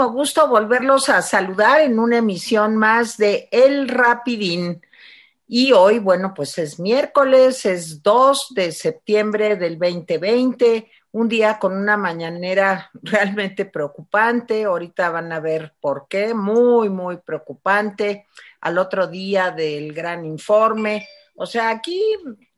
gusto volverlos a saludar en una emisión más de El Rapidín. Y hoy, bueno, pues es miércoles, es 2 de septiembre del 2020, un día con una mañanera realmente preocupante. Ahorita van a ver por qué, muy, muy preocupante. Al otro día del gran informe. O sea, aquí,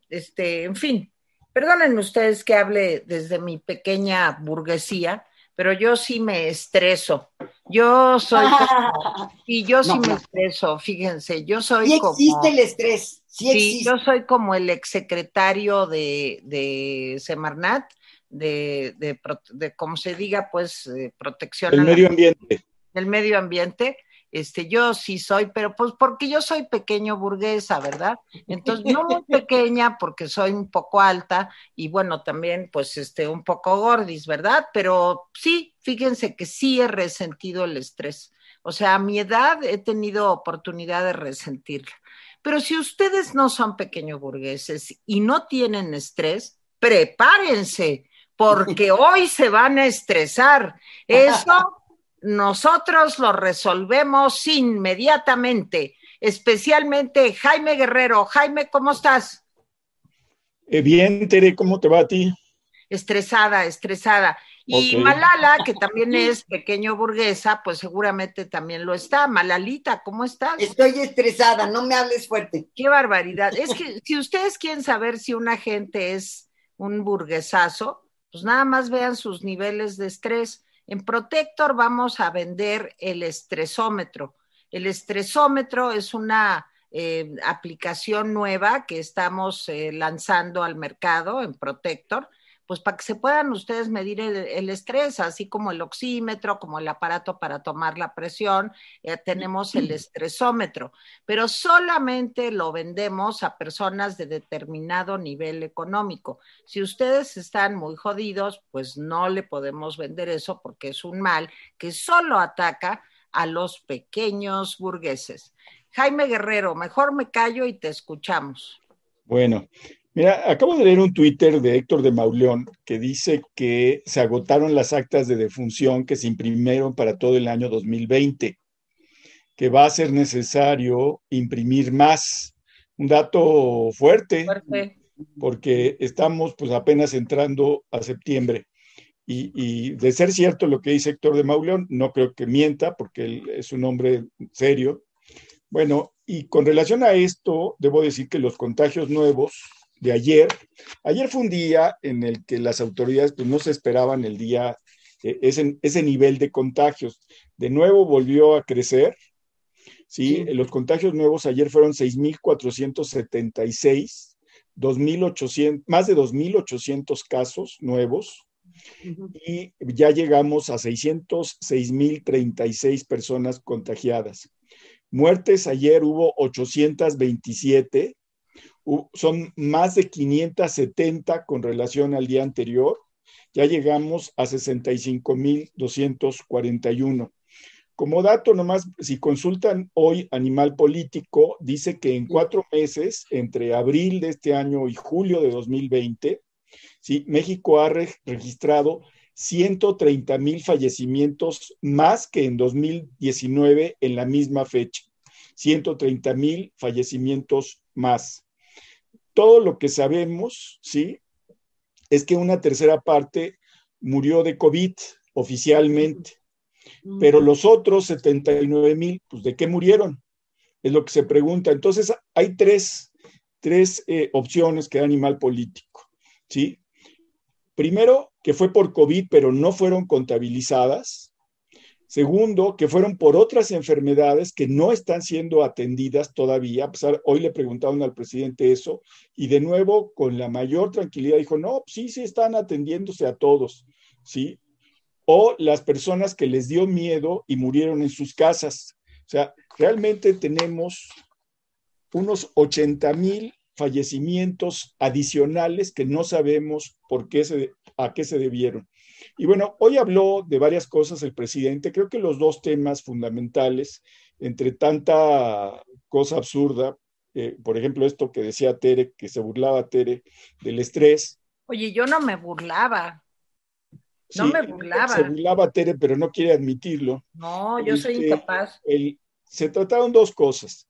este, en fin, perdónenme ustedes que hable desde mi pequeña burguesía, pero yo sí me estreso. Yo soy y yo sí me estreso, fíjense, yo soy sí existe el estrés, sí, existe. yo soy como el exsecretario de, de Semarnat, de, de, de, como se diga, pues, protección. Del medio ambiente. Del medio ambiente. Este, yo sí soy, pero pues porque yo soy pequeño burguesa, ¿verdad? Entonces, no muy pequeña porque soy un poco alta y bueno, también pues este, un poco gordis, ¿verdad? Pero sí, fíjense que sí he resentido el estrés. O sea, a mi edad he tenido oportunidad de resentirla. Pero si ustedes no son pequeños burgueses y no tienen estrés, prepárense, porque hoy se van a estresar. Eso nosotros lo resolvemos inmediatamente, especialmente Jaime Guerrero. Jaime, ¿cómo estás? Eh, bien, Tere, ¿cómo te va a ti? Estresada, estresada. Y Malala, que también es pequeño burguesa, pues seguramente también lo está. Malalita, ¿cómo estás? Estoy estresada, no me hables fuerte. Qué barbaridad. Es que si ustedes quieren saber si una gente es un burguesazo, pues nada más vean sus niveles de estrés. En Protector vamos a vender el estresómetro. El estresómetro es una eh, aplicación nueva que estamos eh, lanzando al mercado en Protector pues para que se puedan ustedes medir el, estrés, así como el oxímetro, como el aparato para tomar la presión, eh, tenemos el estresómetro, pero solamente lo vendemos a personas de determinado nivel económico. Si ustedes están muy jodidos, pues no le podemos vender eso porque es un mal que solo ataca a los pequeños burgueses. Jaime Guerrero, mejor me callo y te escuchamos. Bueno, Mira, acabo de leer un Twitter de Héctor de Mauleón que dice que se agotaron las actas de defunción que se imprimieron para todo el año 2020, que va a ser necesario imprimir más. Un dato fuerte, porque estamos pues apenas entrando a septiembre. Y, y, de ser cierto lo que dice Héctor de Mauleón, no creo que mienta, porque él es un hombre serio. Bueno, y con relación a esto, debo decir que los contagios nuevos de ayer. Ayer fue un día en el que las autoridades pues, no se esperaban el día, eh, ese, ese nivel de contagios. De nuevo volvió a crecer. ¿sí? Los contagios nuevos ayer fueron 6.476, 2.800, más de 2.800 casos nuevos. Y ya llegamos a 606.036 personas contagiadas. Muertes ayer hubo 827, son más de 570 con relación al día anterior. Ya llegamos a 65.241. Como dato nomás, si consultan hoy Animal Político, dice que en cuatro meses, entre abril de este año y julio de 2020, ¿sí? México ha registrado 130 mil fallecimientos más que en 2019 en la misma fecha. 130 mil fallecimientos más todo lo que sabemos, ¿sí? Es que una tercera parte murió de COVID oficialmente, pero los otros 79 mil, pues ¿de qué murieron? Es lo que se pregunta. Entonces, hay tres, tres eh, opciones que da animal político, ¿sí? Primero, que fue por COVID, pero no fueron contabilizadas. Segundo, que fueron por otras enfermedades que no están siendo atendidas todavía. hoy le preguntaron al presidente eso y de nuevo con la mayor tranquilidad dijo, no, sí, sí están atendiéndose a todos, ¿sí? O las personas que les dio miedo y murieron en sus casas. O sea, realmente tenemos unos 80 mil fallecimientos adicionales que no sabemos por qué se, a qué se debieron. Y bueno, hoy habló de varias cosas el presidente. Creo que los dos temas fundamentales, entre tanta cosa absurda, eh, por ejemplo, esto que decía Tere, que se burlaba Tere del estrés. Oye, yo no me burlaba. No me burlaba. Se burlaba Tere, pero no quiere admitirlo. No, yo soy este, incapaz. se trataron dos cosas.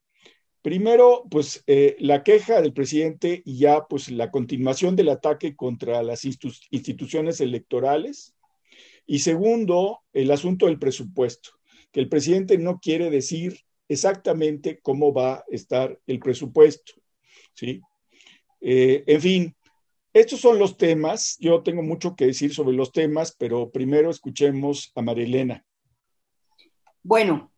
Primero, pues eh, la queja del presidente y ya pues la continuación del ataque contra las instituciones electorales. Y segundo, el asunto del presupuesto, que el presidente no quiere decir exactamente cómo va a estar el presupuesto. ¿sí? Eh, en fin, estos son los temas. Yo tengo mucho que decir sobre los temas, pero primero escuchemos a Marilena. Bueno,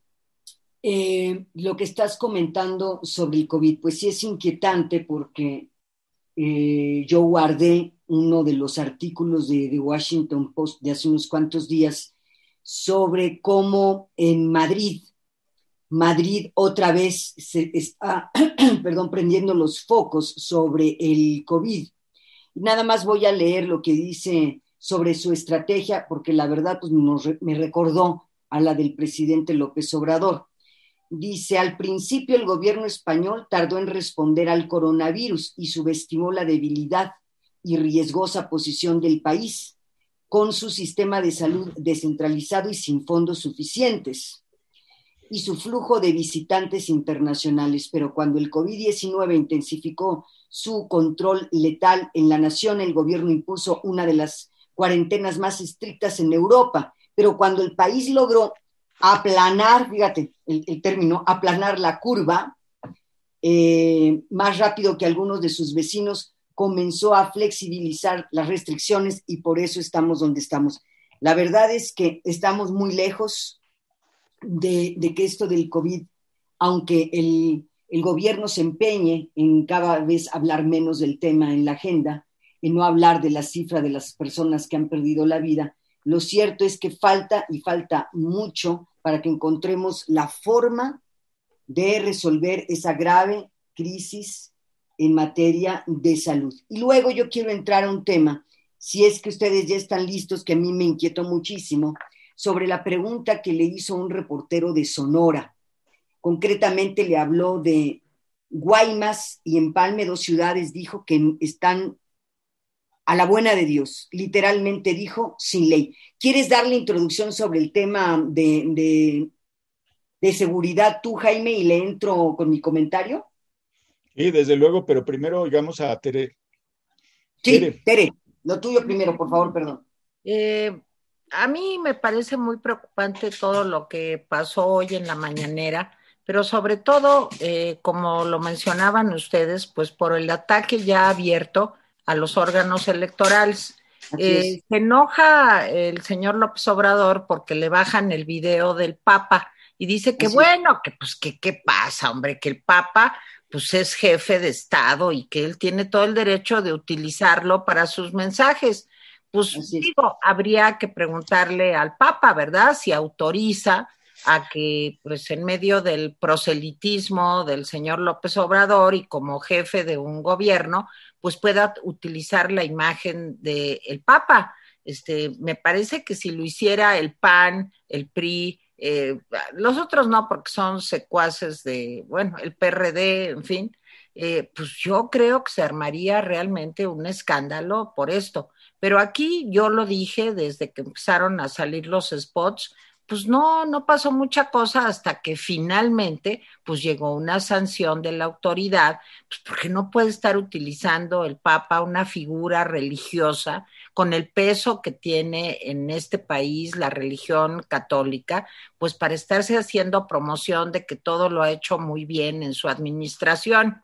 eh, lo que estás comentando sobre el COVID, pues sí es inquietante porque eh, yo guardé uno de los artículos de The Washington Post de hace unos cuantos días sobre cómo en Madrid, Madrid otra vez se está, perdón, prendiendo los focos sobre el COVID. Nada más voy a leer lo que dice sobre su estrategia, porque la verdad pues, me recordó a la del presidente López Obrador. Dice, al principio el gobierno español tardó en responder al coronavirus y subestimó la debilidad y riesgosa posición del país con su sistema de salud descentralizado y sin fondos suficientes y su flujo de visitantes internacionales. Pero cuando el COVID-19 intensificó su control letal en la nación, el gobierno impuso una de las cuarentenas más estrictas en Europa. Pero cuando el país logró aplanar, fíjate el, término, aplanar la curva, eh, más rápido que algunos de sus vecinos, comenzó a flexibilizar las restricciones y por eso estamos donde estamos. La verdad es que estamos muy lejos de, que esto del COVID, aunque el, el, gobierno se empeñe en cada vez hablar menos del tema en la agenda, y no hablar de la cifra de las personas que han perdido la vida, lo cierto es que falta y falta mucho para que encontremos la forma de resolver esa grave crisis en materia de salud. Y luego yo quiero entrar a un tema, si es que ustedes ya están listos, que a mí me inquietó muchísimo, sobre la pregunta que le hizo un reportero de Sonora. Concretamente le habló de Guaymas y Empalme, dos ciudades, dijo que están a la buena de Dios. Literalmente dijo, sin ley. ¿Quieres darle introducción sobre el tema de, de, seguridad tú, Jaime, y le entro con mi comentario? Sí, desde luego, pero primero oigamos a Tere. Sí, Tere, lo tuyo primero, por favor, perdón. Eh, a mí me parece muy preocupante todo lo que pasó hoy en la mañanera, pero sobre todo, eh, como lo mencionaban ustedes, pues por el ataque ya abierto a los órganos electorales. Eh, se enoja el señor López Obrador porque le bajan el video del Papa y dice que bueno, que pues que qué pasa, hombre, que el Papa pues es jefe de Estado y que él tiene todo el derecho de utilizarlo para sus mensajes. Pues digo, habría que preguntarle al Papa, ¿verdad? Si autoriza a que, pues en medio del proselitismo del señor López Obrador y como jefe de un gobierno, pues pueda utilizar la imagen del el Papa. Este, me parece que si lo hiciera el PAN, el PRI, eh, los otros no, porque son secuaces de, bueno, el PRD, en fin, eh, pues yo creo que se armaría realmente un escándalo por esto. Pero aquí yo lo dije desde que empezaron a salir los spots, pues no, no pasó mucha cosa hasta que finalmente pues llegó una sanción de la autoridad, pues porque no puede estar utilizando el Papa una figura religiosa con el peso que tiene en este país la religión católica, pues para estarse haciendo promoción de que todo lo ha hecho muy bien en su administración.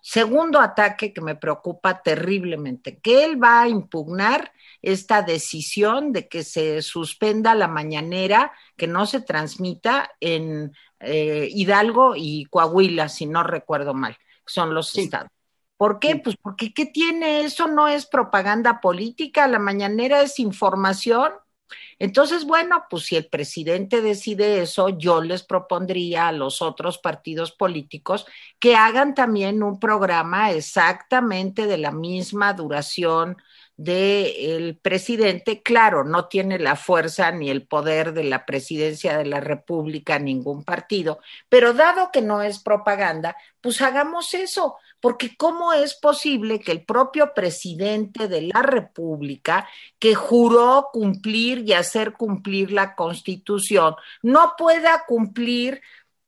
Segundo ataque que me preocupa terriblemente, que él va a impugnar esta decisión de que se suspenda la mañanera, que no se transmita en eh, Hidalgo y Coahuila, si no recuerdo mal, son los estados. ¿Por qué? Pues porque ¿qué tiene? Eso no es propaganda política, la mañanera es información. Entonces, bueno, pues si el presidente decide eso, yo les propondría a los otros partidos políticos que hagan también un programa exactamente de la misma duración del presidente, claro, no tiene la fuerza ni el poder de la presidencia de la República ningún partido, pero dado que no es propaganda, pues hagamos eso, porque ¿cómo es posible que el propio presidente de la República, que juró cumplir y hacer cumplir la Constitución, no pueda cumplir,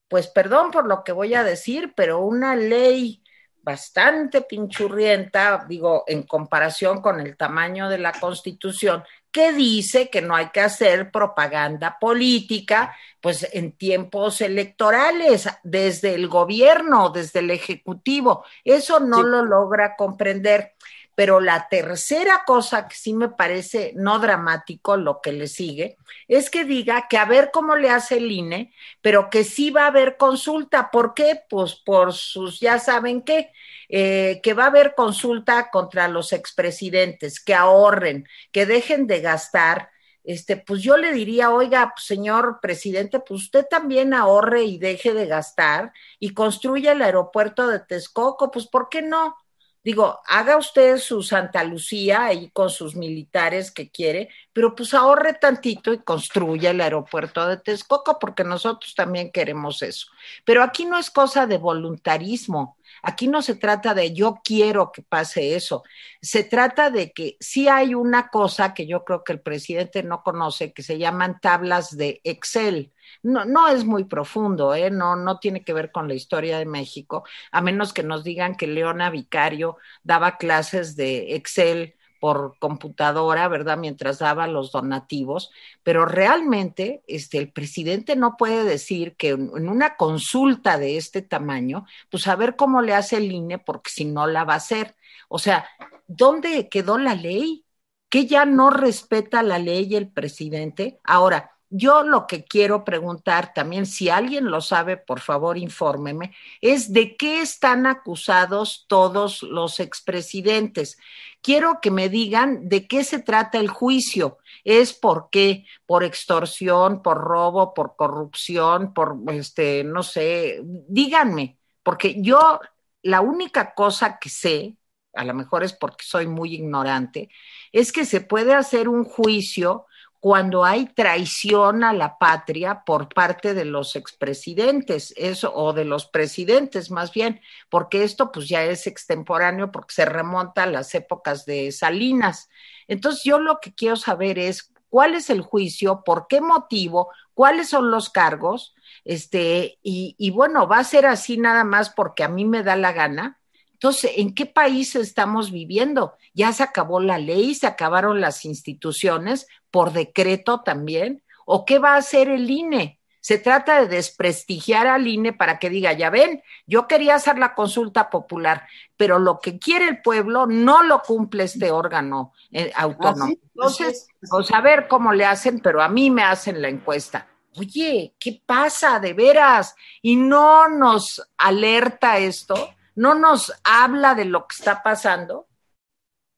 pues perdón por lo que voy a decir, pero una ley bastante pinchurrienta, digo, en comparación con el tamaño de la Constitución, que dice que no hay que hacer propaganda política, pues en tiempos electorales, desde el gobierno, desde el Ejecutivo. Eso no lo logra comprender. Pero la tercera cosa que sí me parece no dramático, lo que le sigue, es que diga que a ver cómo le hace el INE, pero que sí va a haber consulta. ¿Por qué? Pues por sus, ya saben qué, eh, que va a haber consulta contra los expresidentes, que ahorren, que dejen de gastar. Este, pues yo le diría, oiga, señor presidente, pues usted también ahorre y deje de gastar y construya el aeropuerto de Texcoco, pues ¿por qué no? Digo, haga usted su Santa Lucía ahí con sus militares que quiere, pero pues ahorre tantito y construya el aeropuerto de Texcoco, porque nosotros también queremos eso. Pero aquí no es cosa de voluntarismo, aquí no se trata de yo quiero que pase eso, se trata de que sí hay una cosa que yo creo que el presidente no conoce, que se llaman tablas de Excel no, no es muy profundo, ¿eh? no, no tiene que ver con la historia de México, a menos que nos digan que Leona Vicario daba clases de Excel por computadora, ¿verdad? Mientras daba los donativos, pero realmente este, el presidente no puede decir que en una consulta de este tamaño, pues a ver cómo le hace el INE, porque si no la va a hacer. O sea, ¿dónde quedó la ley? ¿Que ya no respeta la ley el presidente? Ahora, yo lo que quiero preguntar también, si alguien lo sabe, por favor, infórmeme, es de qué están acusados todos los expresidentes. Quiero que me digan de qué se trata el juicio. ¿Es por qué? ¿Por extorsión, por robo, por corrupción, por, este, no sé, díganme, porque yo la única cosa que sé, a lo mejor es porque soy muy ignorante, es que se puede hacer un juicio cuando hay traición a la patria por parte de los expresidentes, eso, o de los presidentes más bien, porque esto pues ya es extemporáneo porque se remonta a las épocas de Salinas. Entonces yo lo que quiero saber es cuál es el juicio, por qué motivo, cuáles son los cargos, este, y, y bueno, va a ser así nada más porque a mí me da la gana, entonces, ¿en qué país estamos viviendo? Ya se acabó la ley, se acabaron las instituciones, por decreto también. ¿O qué va a hacer el INE? Se trata de desprestigiar al INE para que diga, ya ven, yo quería hacer la consulta popular, pero lo que quiere el pueblo no lo cumple este órgano eh, autónomo. Entonces, pues a ver cómo le hacen, pero a mí me hacen la encuesta. Oye, ¿qué pasa de veras? Y no nos alerta esto no nos habla de lo que está pasando?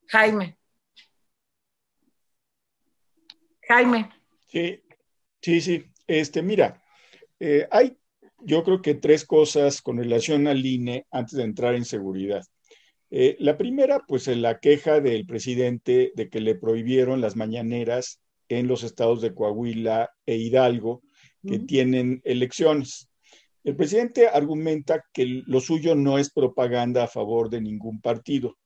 Jaime. Jaime. Sí, sí, sí. Este, mira, eh, hay yo creo que tres cosas con relación al INE antes de entrar en seguridad. Eh, la primera, pues la queja del presidente de que le prohibieron las mañaneras en los estados de Coahuila e Hidalgo, que tienen elecciones. El presidente argumenta que lo suyo no es propaganda a favor de ningún partido,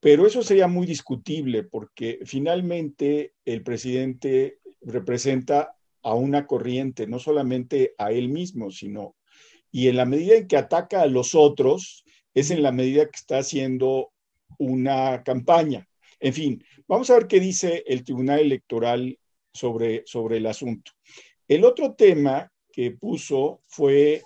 pero eso sería muy discutible porque finalmente el presidente representa a una corriente, no solamente a él mismo, sino, y en la medida en que ataca a los otros, es en la medida que está haciendo una campaña. En fin, vamos a ver qué dice el Tribunal Electoral sobre, sobre el asunto. El otro tema que puso fue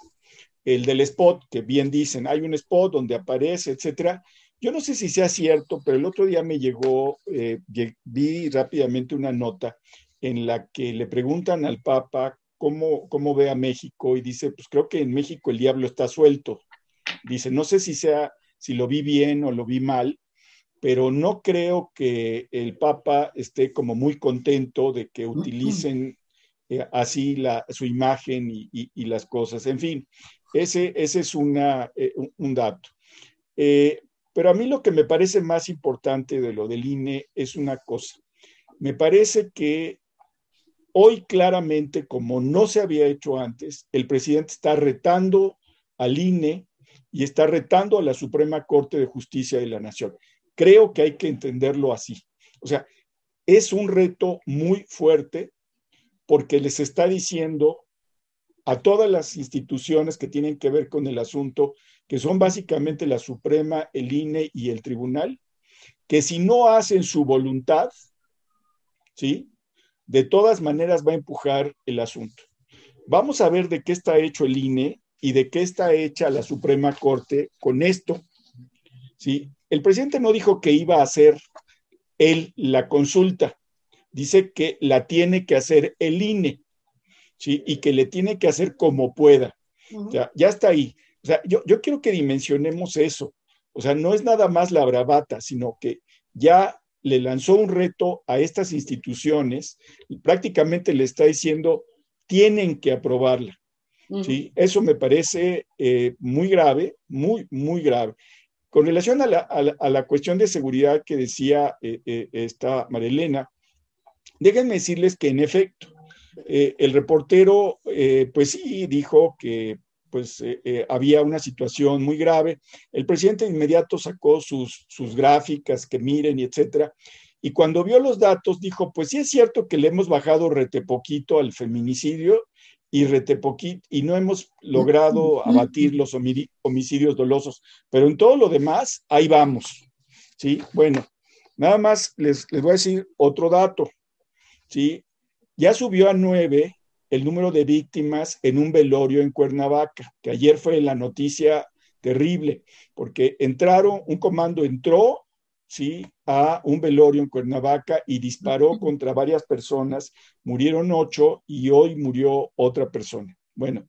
el del spot, que bien dicen, hay un spot donde aparece, etcétera. Yo no sé si sea cierto, pero el otro día me llegó, eh, vi rápidamente una nota en la que le preguntan al Papa cómo, cómo ve a México y dice, pues creo que en México el diablo está suelto. Dice, no sé si sea, si lo vi bien o lo vi mal, pero no creo que el Papa esté como muy contento de que utilicen eh, así su imagen y, las cosas. En fin, ese, ese es una, eh, un dato. Eh, pero a mí lo que me parece más importante de lo del INE es una cosa. Me parece que hoy claramente, como no se había hecho antes, el presidente está retando al INE y está retando a la Suprema Corte de Justicia de la Nación. Creo que hay que entenderlo así. O sea, es un reto muy fuerte porque les está diciendo a todas las instituciones que tienen que ver con el asunto, que son básicamente la Suprema, el INE y el Tribunal, que si no hacen su voluntad, ¿sí? De todas maneras va a empujar el asunto. Vamos a ver de qué está hecho el INE y de qué está hecha la Suprema Corte con esto. ¿sí? El presidente no dijo que iba a hacer él la consulta, dice que la tiene que hacer el INE, ¿sí? Y que le tiene que hacer como pueda. o sea, ya está ahí. O sea, yo, yo quiero que dimensionemos eso. O sea, no es nada más la bravata, sino que ya le lanzó un reto a estas instituciones y prácticamente le está diciendo, tienen que aprobarla. ¿sí? Eso me parece eh, muy grave, muy, muy grave. Con relación a la, a la, cuestión de seguridad que decía eh, eh, esta Marilena, déjenme decirles que en efecto, el reportero, pues sí, dijo que pues había una situación muy grave. El presidente de inmediato sacó sus, sus gráficas, que miren y etcétera. Y cuando vio los datos, dijo, pues sí es cierto que le hemos bajado rete poquito al feminicidio y retepoquit y no hemos logrado abatir los homicidios dolosos, pero en todo lo demás, ahí vamos. ¿sí? Bueno, nada más les, les voy a decir otro dato. ¿Sí? Ya subió a nueve el número de víctimas en un velorio en Cuernavaca, que ayer fue la noticia terrible, porque entraron, un comando entró ¿sí? a un velorio en Cuernavaca y disparó contra varias personas, murieron ocho y hoy murió otra persona. Bueno,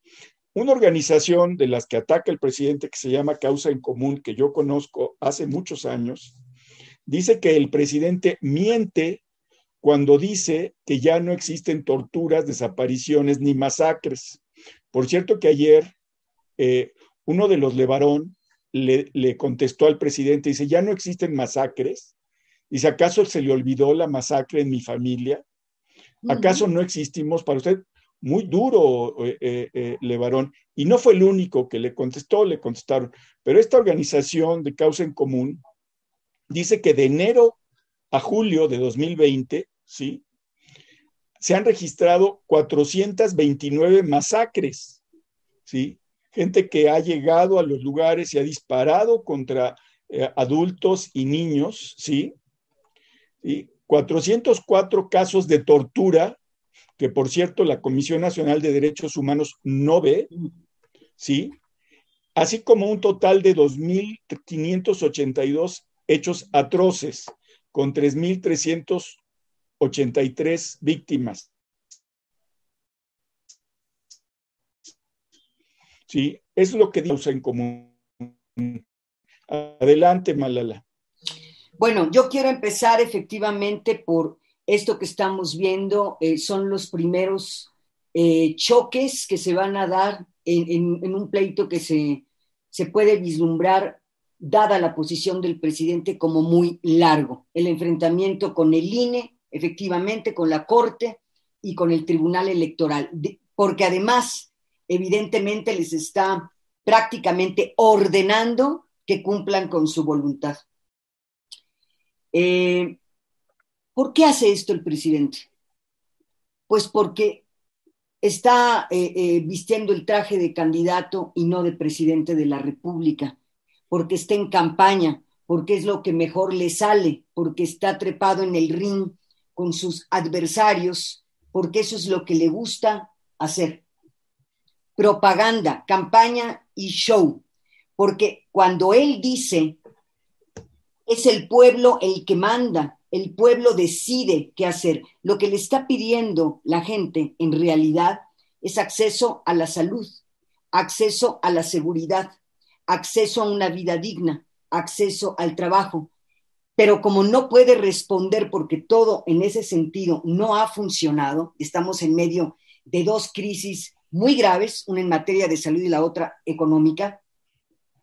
una organización de las que ataca el presidente que se llama Causa en Común, que yo conozco hace muchos años, dice que el presidente miente cuando dice que ya no existen torturas, desapariciones ni masacres. Por cierto que ayer eh, uno de los Levarón le, contestó al presidente, dice, ya no existen masacres. Dice, ¿acaso se le olvidó la masacre en mi familia? ¿Acaso no existimos para usted? Muy duro, eh, eh, eh, Levarón. Y no fue el único que le contestó, le contestaron. Pero esta organización de causa en común dice que de enero a julio de 2020, ¿sí? Se han registrado 429 masacres, ¿sí? gente que ha llegado a los lugares y ha disparado contra eh, adultos y niños, ¿sí? Y 404 casos de tortura, que por cierto la Comisión Nacional de Derechos Humanos no ve, ¿sí? Así como un total de 2.582 hechos atroces, con 3.383 víctimas. ¿sí? Es lo que dice en común. Adelante, Malala. Bueno, yo quiero empezar efectivamente por esto que estamos viendo, eh, son los primeros eh, choques que se van a dar en, un pleito que se, se puede vislumbrar, dada la posición del presidente, como muy largo. El enfrentamiento con el INE, efectivamente, con la Corte y con el Tribunal Electoral, porque además evidentemente les está prácticamente ordenando que cumplan con su voluntad. Eh, ¿Por qué hace esto el presidente? Pues porque está eh, eh, vistiendo el traje de candidato y no de presidente de la República, porque está en campaña, porque es lo que mejor le sale, porque está trepado en el ring con sus adversarios, porque eso es lo que le gusta hacer propaganda, campaña y show, porque cuando él dice, es el pueblo el que manda, el pueblo decide qué hacer, lo que le está pidiendo la gente en realidad es acceso a la salud, acceso a la seguridad, acceso a una vida digna, acceso al trabajo. Pero como no puede responder porque todo en ese sentido no ha funcionado, estamos en medio de dos crisis muy graves, una en materia de salud y la otra económica,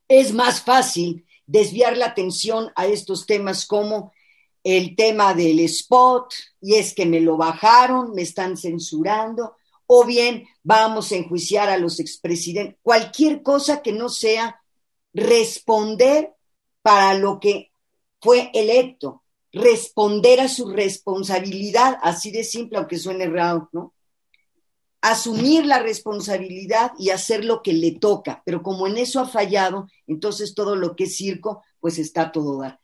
es más fácil desviar la atención a estos temas como el tema del spot, y es que me lo bajaron, me están censurando, o bien vamos a enjuiciar a los expresidentes, cualquier cosa que no sea responder para lo que fue electo, responder a su responsabilidad, así de simple, aunque suene raro, ¿no? Asumir la responsabilidad y hacer lo que le toca, pero como en eso ha fallado, entonces todo lo que es circo, pues está todo dar.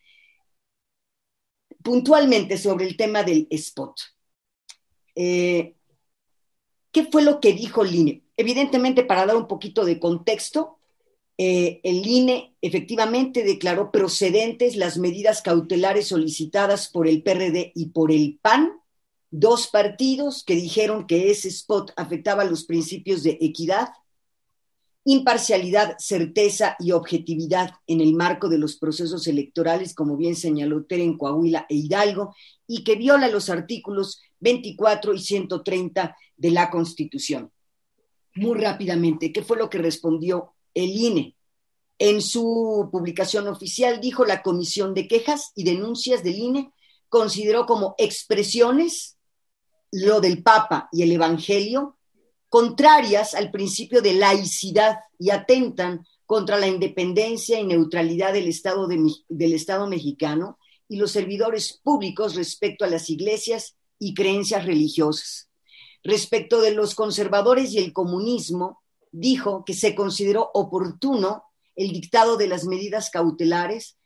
Puntualmente sobre el tema del spot. Eh, ¿Qué fue lo que dijo el INE? Evidentemente, para dar un poquito de contexto, eh, el INE efectivamente declaró procedentes las medidas cautelares solicitadas por el PRD y por el PAN, dos partidos que dijeron que ese spot afectaba los principios de equidad, imparcialidad, certeza y objetividad en el marco de los procesos electorales, como bien señaló Tere Coahuila e Hidalgo, y que viola los artículos 24 y 130 de la Constitución. Muy rápidamente, ¿qué fue lo que respondió el INE? En su publicación oficial dijo la Comisión de Quejas y Denuncias del INE consideró como expresiones lo del Papa y el Evangelio contrarias al principio de laicidad y atentan contra la independencia y neutralidad del Estado, del Estado mexicano y los servidores públicos respecto a las iglesias y creencias religiosas. Respecto de los conservadores y el comunismo, dijo que se consideró oportuno el dictado de las medidas cautelares,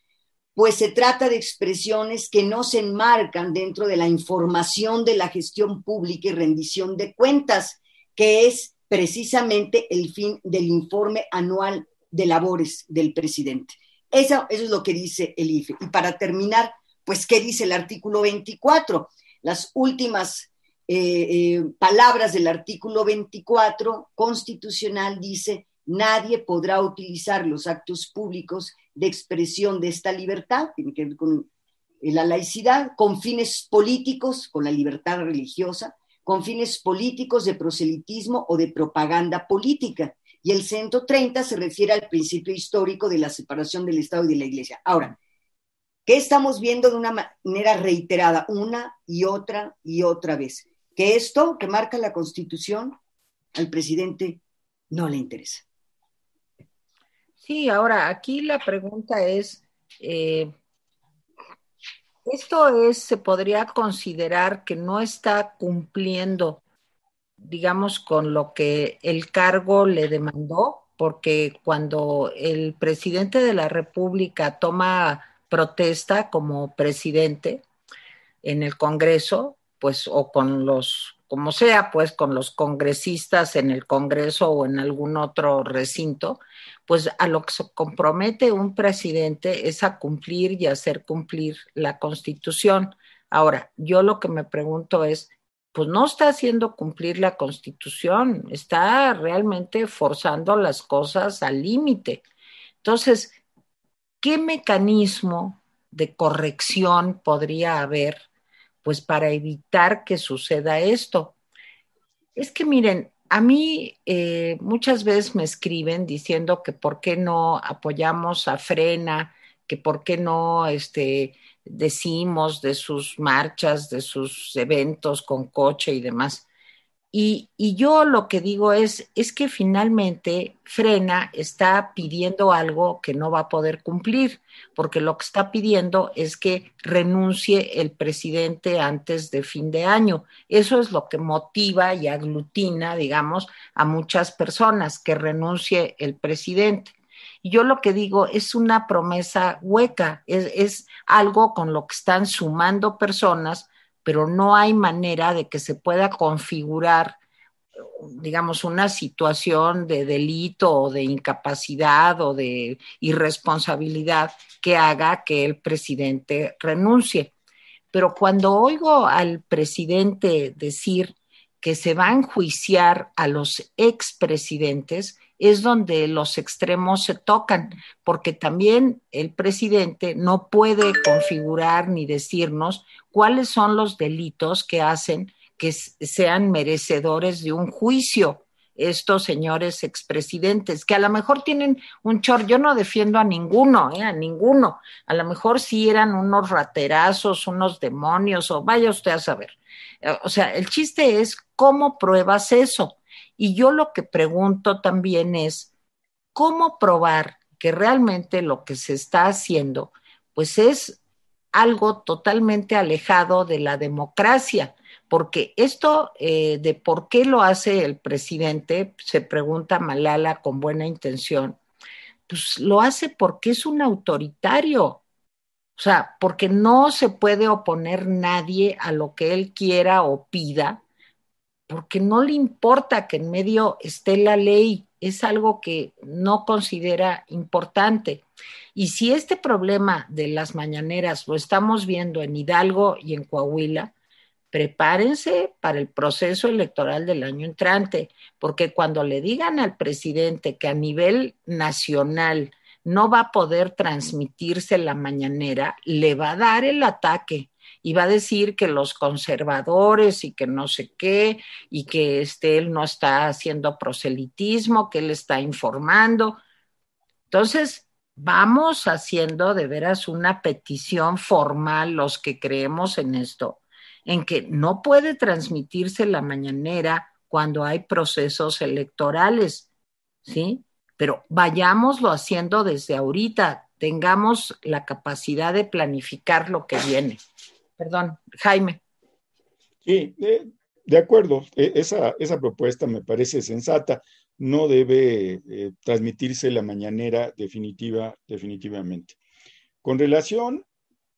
pues se trata de expresiones que no se enmarcan dentro de la información de la gestión pública y rendición de cuentas, que es precisamente el fin del informe anual de labores del presidente. Eso, eso es lo que dice el IFE. Y para terminar, pues, ¿qué dice el artículo 24? Las últimas eh, eh, palabras del artículo 24 constitucional dice, nadie podrá utilizar los actos públicos de expresión de esta libertad, tiene que ver con eh, la laicidad, con fines políticos, con la libertad religiosa, con fines políticos de proselitismo o de propaganda política. Y el 130 se refiere al principio histórico de la separación del Estado y de la Iglesia. Ahora, ¿qué estamos viendo de una manera reiterada una y otra y otra vez? Que esto que marca la Constitución al presidente no le interesa. Sí, ahora aquí la pregunta es, eh, esto es, se podría considerar que no está cumpliendo, digamos, con lo que el cargo le demandó, porque cuando el presidente de la República toma protesta como presidente en el Congreso, pues, o con los, como sea, pues, con los congresistas en el Congreso o en algún otro recinto, pues a lo que se compromete un presidente es a cumplir y hacer cumplir la Constitución. Ahora, yo lo que me pregunto es, pues no está haciendo cumplir la Constitución, está realmente forzando las cosas al límite. Entonces, ¿qué mecanismo de corrección podría haber pues para evitar que suceda esto. Es que miren, a mí eh, muchas veces me escriben diciendo que por qué no apoyamos a Frena, que por qué no este, decimos de sus marchas, de sus eventos con coche y demás. Y, yo lo que digo es, es que finalmente Frena está pidiendo algo que no va a poder cumplir, porque lo que está pidiendo es que renuncie el presidente antes de fin de año. Eso es lo que motiva y aglutina, digamos, a muchas personas, que renuncie el presidente. Y yo lo que digo es una promesa hueca, es, es algo con lo que están sumando personas pero no hay manera de que se pueda configurar digamos, una situación de delito o de incapacidad o de irresponsabilidad que haga que el presidente renuncie. Pero cuando oigo al presidente decir que se va a enjuiciar a los expresidentes, es donde los extremos se tocan, porque también el presidente no puede configurar ni decirnos cuáles son los delitos que hacen que sean merecedores de un juicio estos señores expresidentes, que a lo mejor tienen un chor, yo no defiendo a ninguno, eh, a ninguno, a lo mejor sí eran unos raterazos, unos demonios, o vaya usted a saber. O sea, el chiste es cómo pruebas eso. Y yo lo que pregunto también es, ¿cómo probar que realmente lo que se está haciendo, pues es algo totalmente alejado de la democracia, porque esto eh, de por qué lo hace el presidente, se pregunta Malala con buena intención, pues lo hace porque es un autoritario, o sea, porque no se puede oponer nadie a lo que él quiera o pida, porque no le importa que en medio esté la ley, es algo que no considera importante. Y si este problema de las mañaneras lo estamos viendo en Hidalgo y en Coahuila, prepárense para el proceso electoral del año entrante, porque cuando le digan al presidente que a nivel nacional no va a poder transmitirse la mañanera, le va a dar el ataque y va a decir que los conservadores y que no sé qué, y que este, él no está haciendo proselitismo, que él está informando. Entonces, vamos haciendo de veras una petición formal los que creemos en esto, en que no puede transmitirse la mañanera cuando hay procesos electorales, ¿sí? Pero vayámoslo haciendo desde ahorita, tengamos la capacidad de planificar lo que viene. Perdón, Jaime. Sí, de, acuerdo. E, esa, esa, propuesta me parece sensata. No debe eh, transmitirse la mañanera definitiva, definitivamente. Con relación,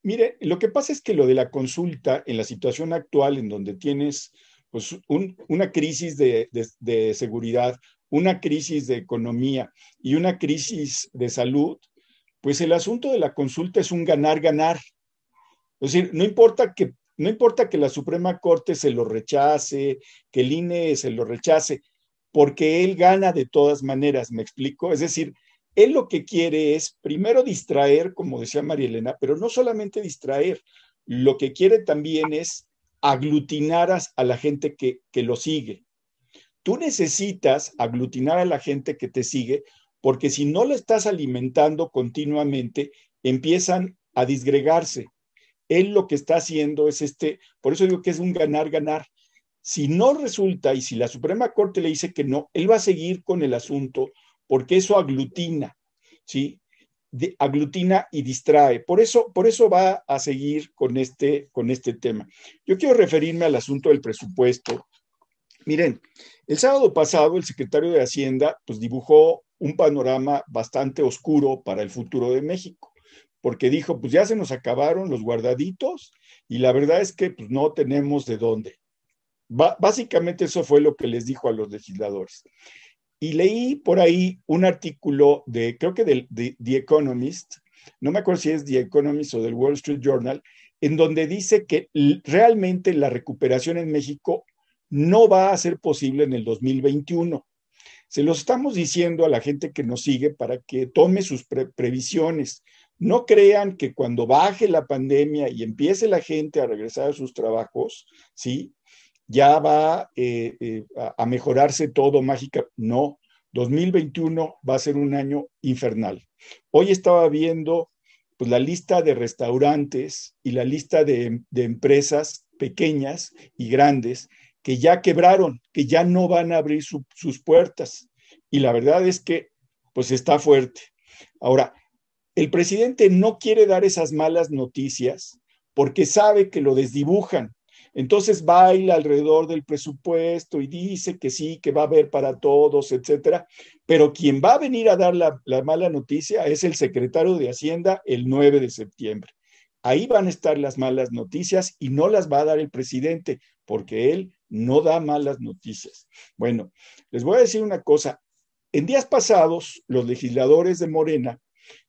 mire, lo que pasa es que lo de la consulta en la situación actual en donde tienes pues, una crisis de, de seguridad, una crisis de economía y una crisis de salud, pues el asunto de la consulta es un ganar-ganar. Es decir, no importa que, no importa que la Suprema Corte se lo rechace, que el INE se lo rechace, porque él gana de todas maneras, ¿me explico? Es decir, él lo que quiere es primero distraer, como decía María Elena, pero no solamente distraer, lo que quiere también es aglutinar a, la gente que, que lo sigue. Tú necesitas aglutinar a la gente que te sigue, porque si no lo estás alimentando continuamente, empiezan a disgregarse él lo que está haciendo es este, por eso digo que es un ganar-ganar. Si no resulta y si la Suprema Corte le dice que no, él va a seguir con el asunto porque eso aglutina, ¿sí? aglutina y distrae. Por eso, por eso va a seguir con este, con este tema. Yo quiero referirme al asunto del presupuesto. Miren, el sábado pasado el secretario de Hacienda pues, dibujó un panorama bastante oscuro para el futuro de México porque dijo, pues ya se nos acabaron los guardaditos y la verdad es que pues, no tenemos de dónde. básicamente eso fue lo que les dijo a los legisladores. Y leí por ahí un artículo de, creo que de, de The Economist, no me acuerdo si es The Economist o del Wall Street Journal, en donde dice que realmente la recuperación en México no va a ser posible en el 2021. Se lo estamos diciendo a la gente que nos sigue para que tome sus previsiones. No crean que cuando baje la pandemia y empiece la gente a regresar a sus trabajos, ¿sí? Ya va eh, eh, a mejorarse todo mágica. No, 2021 va a ser un año infernal. Hoy estaba viendo pues, la lista de restaurantes y la lista de, empresas pequeñas y grandes que ya quebraron, que ya no van a abrir sus puertas. Y la verdad es que pues está fuerte. Ahora, el presidente no quiere dar esas malas noticias porque sabe que lo desdibujan. Entonces baila alrededor del presupuesto y dice que sí, que va a haber para todos, etcétera. Pero quien va a venir a dar la, la, mala noticia es el secretario de Hacienda el 9 de septiembre. Ahí van a estar las malas noticias y no las va a dar el presidente porque él no da malas noticias. Bueno, les voy a decir una cosa. En días pasados, los legisladores de Morena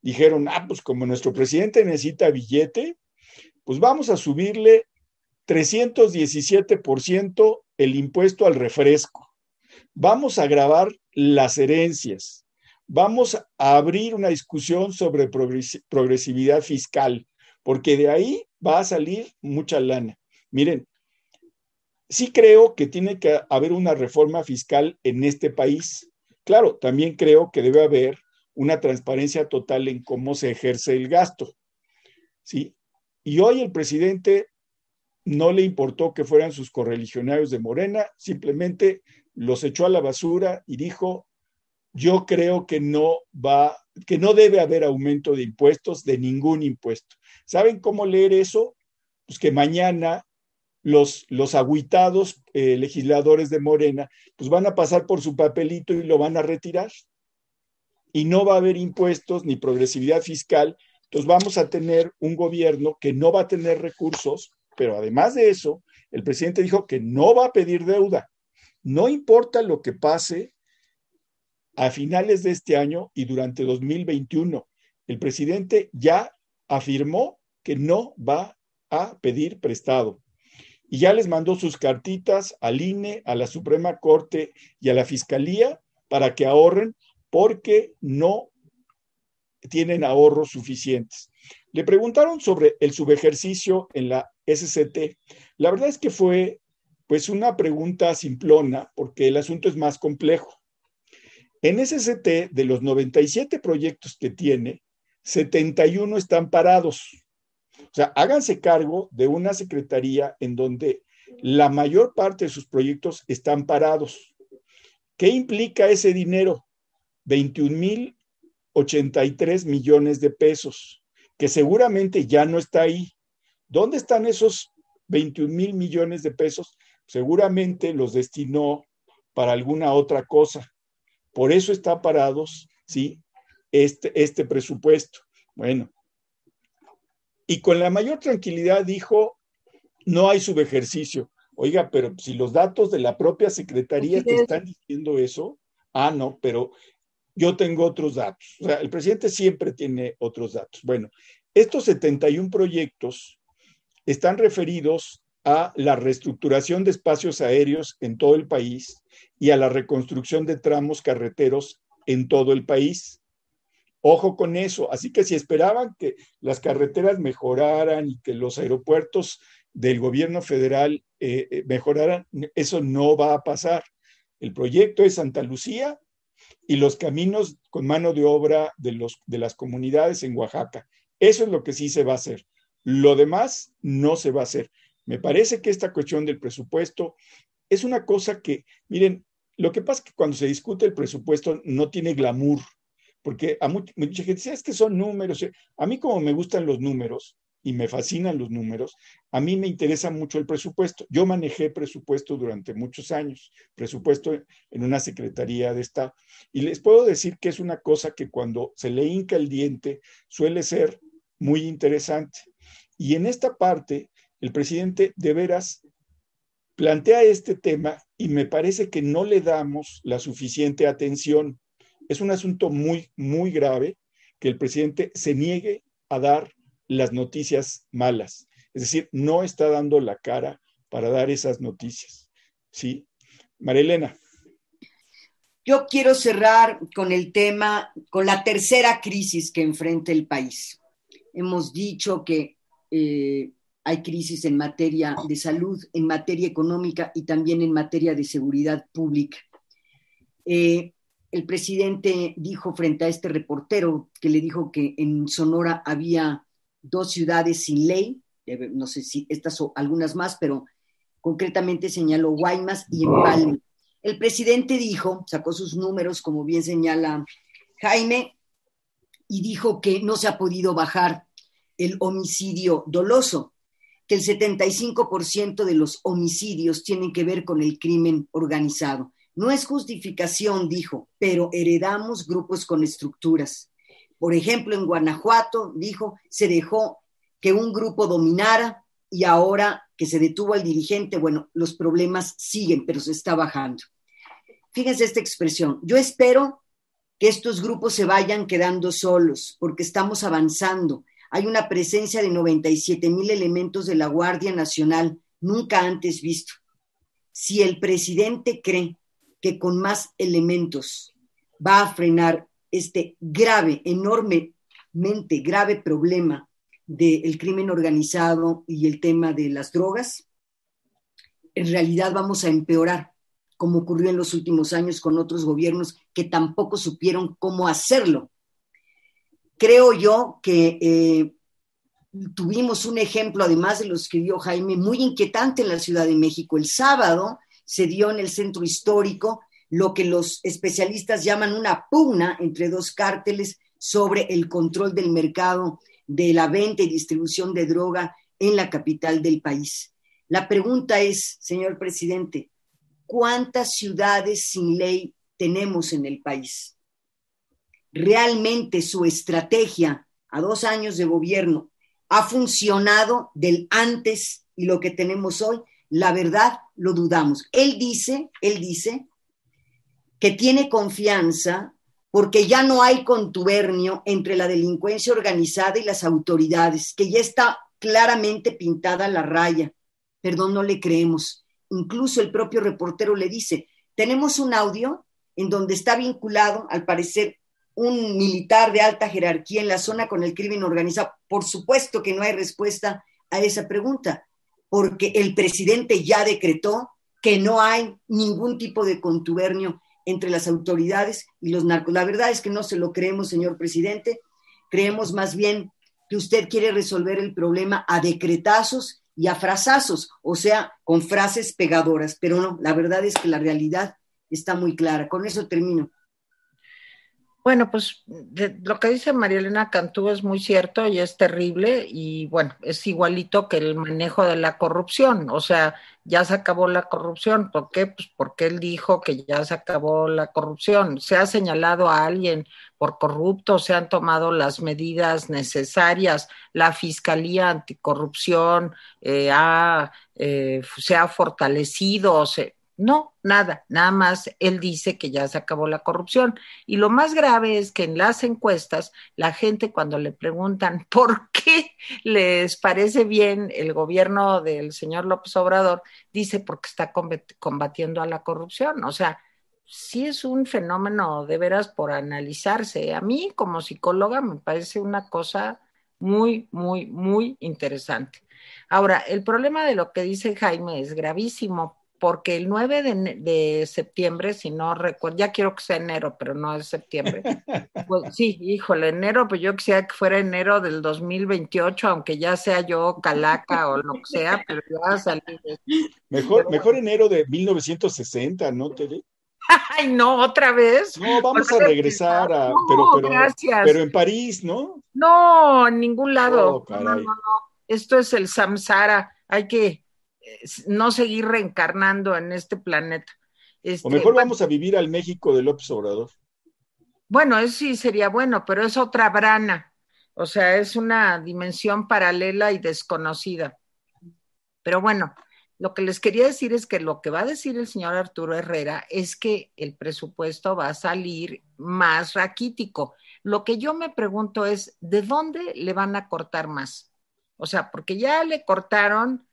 dijeron, ah, pues como nuestro presidente necesita billete, pues vamos a subirle 317% el impuesto al refresco. Vamos a grabar las herencias. Vamos a abrir una discusión sobre progresividad fiscal, porque de ahí va a salir mucha lana. Miren, sí creo que tiene que haber una reforma fiscal en este país. Claro, también creo que debe haber una transparencia total en cómo se ejerce el gasto. ¿sí? Y hoy el presidente no le importó que fueran sus correligionarios de Morena, simplemente los echó a la basura y dijo, yo creo que no va que no debe haber aumento de impuestos, de ningún impuesto. ¿Saben cómo leer eso? Pues que mañana los, los eh, legisladores de Morena, pues van a pasar por su papelito y lo van a retirar. Y no va a haber impuestos ni progresividad fiscal. Entonces vamos a tener un gobierno que no va a tener recursos, pero además de eso, el presidente dijo que no va a pedir deuda. No importa lo que pase a finales de este año y durante 2021. El presidente ya afirmó que no va a pedir prestado y ya les mandó sus cartitas al INE, a la Suprema Corte y a la Fiscalía para que ahorren porque no tienen ahorros suficientes. Le preguntaron sobre el subejercicio en la SCT. La verdad es que fue pues una pregunta simplona porque el asunto es más complejo. En SCT, de los 97 proyectos que tiene, 71 están parados. O sea, háganse cargo de una secretaría en donde la mayor parte de sus proyectos están parados. ¿Qué implica ese dinero? 21 mil 83 millones de pesos, que seguramente ya no está ahí. ¿Dónde están esos 21 mil millones de pesos? Seguramente los destinó para alguna otra cosa. Por eso está parados, ¿sí? Este, este presupuesto. Bueno, y con la mayor tranquilidad dijo, no hay subejercicio. Oiga, pero si los datos de la propia Secretaría te están diciendo eso, ah, no, pero yo tengo otros datos. O sea, el presidente siempre tiene otros datos. Bueno, estos 71 proyectos están referidos a la reestructuración de espacios aéreos en todo el país y a la reconstrucción de tramos carreteros en todo el país. Ojo con eso. Así que si esperaban que las carreteras mejoraran y que los aeropuertos del gobierno federal eh, eh, mejoraran, eso no va a pasar. El proyecto es Santa Lucía y los caminos con mano de obra de, los, de las comunidades en Oaxaca. Eso es lo que sí se va a hacer. Lo demás no se va a hacer. Me parece que esta cuestión del presupuesto es una cosa que, miren, lo que pasa es que cuando se discute el presupuesto no tiene glamour porque a mucha, gente dice, es que son números. A mí como me gustan los números y me fascinan los números, a mí me interesa mucho el presupuesto. Yo manejé presupuesto durante muchos años, presupuesto en una secretaría de Estado. Y les puedo decir que es una cosa que cuando se le hinca el diente suele ser muy interesante. Y en esta parte, el presidente de veras plantea este tema y me parece que no le damos la suficiente atención es un asunto muy, muy grave que el presidente se niegue a dar las noticias malas. Es decir, no está dando la cara para dar esas noticias. ¿Sí? Marilena. Yo quiero cerrar con el tema, con la tercera crisis que enfrenta el país. Hemos dicho que eh, hay crisis en materia de salud, en materia económica y también en materia de seguridad pública. Eh, el presidente dijo frente a este reportero que le dijo que en Sonora había dos ciudades sin ley, no sé si estas o algunas más, pero concretamente señaló Guaymas y Empalme. El presidente dijo, sacó sus números, como bien señala Jaime, y dijo que no se ha podido bajar el homicidio doloso, que el 75% de los homicidios tienen que ver con el crimen organizado. No es justificación, dijo, pero heredamos grupos con estructuras. Por ejemplo, en Guanajuato, dijo, se dejó que un grupo dominara y ahora que se detuvo al dirigente, bueno, los problemas siguen, pero se está bajando. Fíjense esta expresión. Yo espero que estos grupos se vayan quedando solos porque estamos avanzando. Hay una presencia de 97 mil elementos de la Guardia Nacional, nunca antes visto. Si el presidente cree que con más elementos va a frenar este grave, enormemente grave problema del crimen organizado y el tema de las drogas, en realidad vamos a empeorar, como ocurrió en los últimos años con otros gobiernos que tampoco supieron cómo hacerlo. Creo yo que eh, tuvimos un ejemplo, además de los que dio Jaime, muy inquietante en la Ciudad de México. El sábado se dio en el centro histórico lo que los especialistas llaman una pugna entre dos cárteles sobre el control del mercado de la venta y distribución de droga en la capital del país. La pregunta es, señor presidente, ¿cuántas ciudades sin ley tenemos en el país? ¿Realmente su estrategia a dos años de gobierno ha funcionado del antes y lo que tenemos hoy? La verdad, lo dudamos. Él dice, él dice que tiene confianza porque ya no hay contubernio entre la delincuencia organizada y las autoridades, que ya está claramente pintada la raya. Perdón, no le creemos. Incluso el propio reportero le dice, tenemos un audio en donde está vinculado, al parecer, un militar de alta jerarquía en la zona con el crimen organizado. Por supuesto que no hay respuesta a esa pregunta, porque el presidente ya decretó que no hay ningún tipo de contubernio entre las autoridades y los narcos. La verdad es que no se lo creemos, señor presidente. Creemos más bien que usted quiere resolver el problema a decretazos y a frasazos, o sea, con frases pegadoras. Pero no, la verdad es que la realidad está muy clara. Con eso termino. Bueno, pues lo que dice María Elena Cantú es muy cierto y es terrible y bueno, es igualito que el manejo de la corrupción, o sea, ya se acabó la corrupción, ¿por qué? Pues porque él dijo que ya se acabó la corrupción, se ha señalado a alguien por corrupto, se han tomado las medidas necesarias, la Fiscalía Anticorrupción eh, eh, se ha fortalecido, se, no, nada, nada más él dice que ya se acabó la corrupción. Y lo más grave es que en las encuestas, la gente cuando le preguntan por qué les parece bien el gobierno del señor López Obrador, dice porque está combatiendo a la corrupción. O sea, sí es un fenómeno de veras por analizarse. A mí como psicóloga me parece una cosa muy, muy, muy interesante. Ahora, el problema de lo que dice Jaime es gravísimo porque el 9 de, septiembre, si no recuerdo, ya quiero que sea enero, pero no es septiembre. Pues sí, híjole, enero, pues yo quisiera que fuera enero del 2028, aunque ya sea yo calaca o lo que sea, pero ya salí. Mejor, mejor enero de 1960, ¿no, Tere? Ay, no, otra vez. No, vamos a regresar a. pero, pero, gracias. pero en París, ¿no? No, en ningún lado. Oh, no, no, no. Esto es el samsara. Hay que no seguir reencarnando en este planeta. o mejor este, vamos a vivir al México de López Obrador. Bueno, eso sí sería bueno, pero es otra brana. O sea, es una dimensión paralela y desconocida. Pero bueno, lo que les quería decir es que lo que va a decir el señor Arturo Herrera es que el presupuesto va a salir más raquítico. Lo que yo me pregunto es, ¿de dónde le van a cortar más? O sea, porque ya le cortaron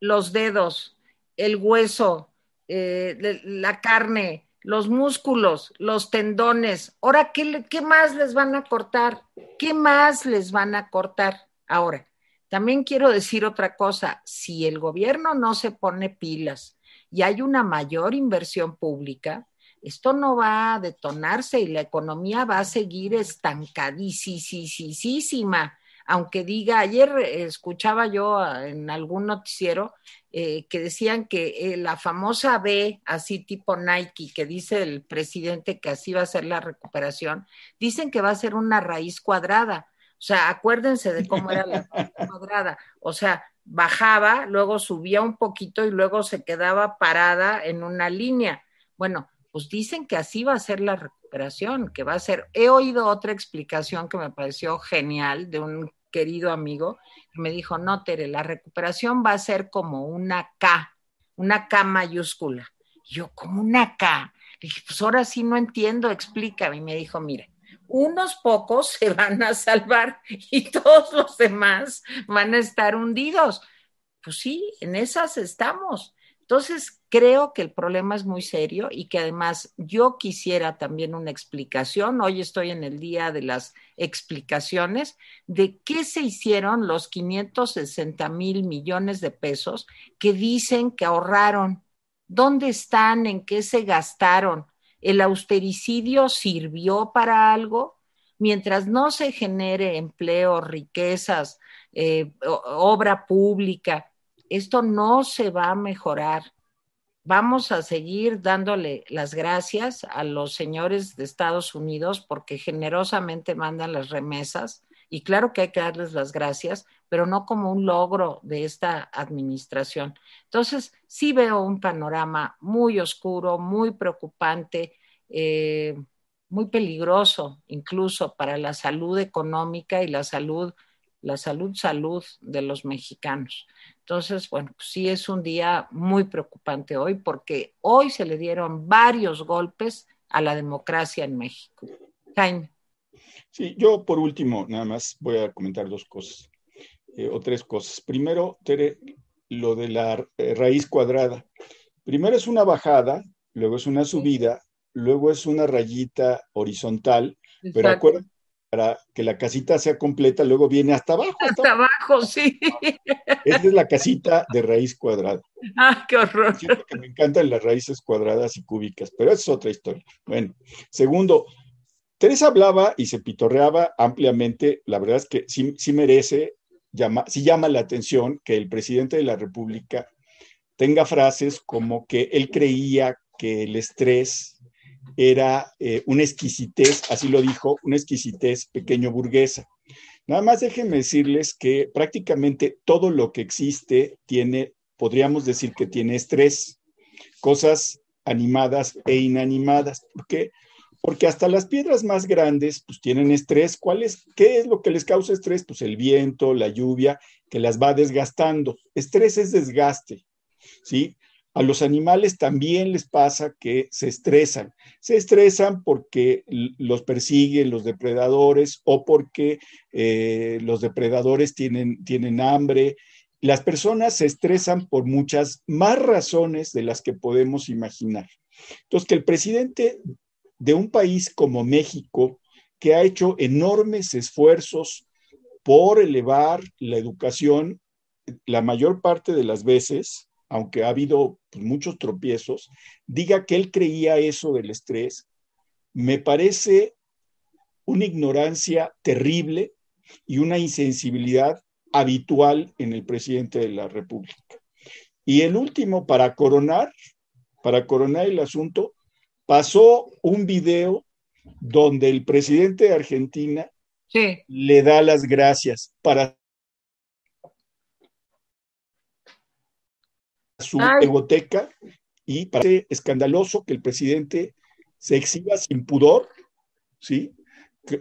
los dedos, el hueso, eh, la carne, los músculos, los tendones. Ahora, ¿qué, ¿qué más les van a cortar? ¿Qué más les van a cortar? Ahora, también quiero decir otra cosa, si el gobierno no se pone pilas y hay una mayor inversión pública, esto no va a detonarse y la economía va a seguir estancadísima aunque diga, ayer escuchaba yo en algún noticiero eh, que decían que eh, la famosa B, así tipo Nike, que dice el presidente que así va a ser la recuperación, dicen que va a ser una raíz cuadrada. O sea, acuérdense de cómo era la raíz cuadrada. O sea, bajaba, luego subía un poquito y luego se quedaba parada en una línea. Bueno, pues dicen que así va a ser la recuperación, que va a ser. He oído otra explicación que me pareció genial de un querido amigo, me dijo, no, Tere, la recuperación va a ser como una K, una K mayúscula. yo, como una K. Le dije, pues ahora sí no entiendo, explícame. Y me dijo, mire, unos pocos se van a salvar y todos los demás van a estar hundidos. Pues sí, en esas estamos. Entonces, creo que el problema es muy serio y que además yo quisiera también una explicación. Hoy estoy en el día de las explicaciones de qué se hicieron los 560 mil millones de pesos que dicen que ahorraron. ¿Dónde están? ¿En qué se gastaron? ¿El austericidio sirvió para algo? Mientras no se genere empleo, riquezas, eh, obra pública, esto no se va a mejorar. vamos a seguir dándole las gracias a los señores de Estados Unidos porque generosamente mandan las remesas y claro que hay que darles las gracias, pero no como un logro de esta administración. Entonces, sí veo un panorama muy oscuro, muy preocupante, eh, muy peligroso incluso para la salud económica y la salud, la salud, salud de los mexicanos. Entonces, bueno, pues sí es un día muy preocupante hoy porque hoy se le dieron varios golpes a la democracia en México. Jaime. Sí, yo por último, nada más voy a comentar dos cosas eh, o tres cosas. Primero, Tere, lo de la eh, raíz cuadrada. Primero es una bajada, luego es una subida, luego es una rayita horizontal, pero acuérdense, para que la casita sea completa, luego viene hasta abajo. Hasta, abajo, sí. Esta es la casita de raíz cuadrada. Ah, qué horror. Siento que me encantan las raíces cuadradas y cúbicas, pero es otra historia. Bueno, segundo, Teresa hablaba y se pitorreaba ampliamente, la verdad es que sí, merece, llama, sí llama la atención que el presidente de la República tenga frases como que él creía que el estrés era eh, una exquisitez, así lo dijo, una exquisitez pequeño burguesa. Nada más déjenme decirles que prácticamente todo lo que existe tiene, podríamos decir que tiene estrés, cosas animadas e inanimadas. ¿Por qué? porque hasta las piedras más grandes pues tienen estrés. ¿Cuál es, ¿Qué es lo que les causa estrés? Pues el viento, la lluvia, que las va desgastando. Estrés es desgaste, ¿sí? A los animales también les pasa que se estresan. Se estresan porque los persiguen los depredadores o porque eh, los depredadores tienen, tienen hambre. Las personas se estresan por muchas más razones de las que podemos imaginar. Entonces, que el presidente de un país como México, que ha hecho enormes esfuerzos por elevar la educación, la mayor parte de las veces, aunque ha habido pues, muchos tropiezos, diga que él creía eso del estrés, me parece una ignorancia terrible y una insensibilidad habitual en el presidente de la República. Y el último, para coronar, para coronar el asunto, pasó un video donde el presidente de Argentina le da las gracias para su egoteca y parece escandaloso que el presidente se exhiba sin pudor, ¿sí?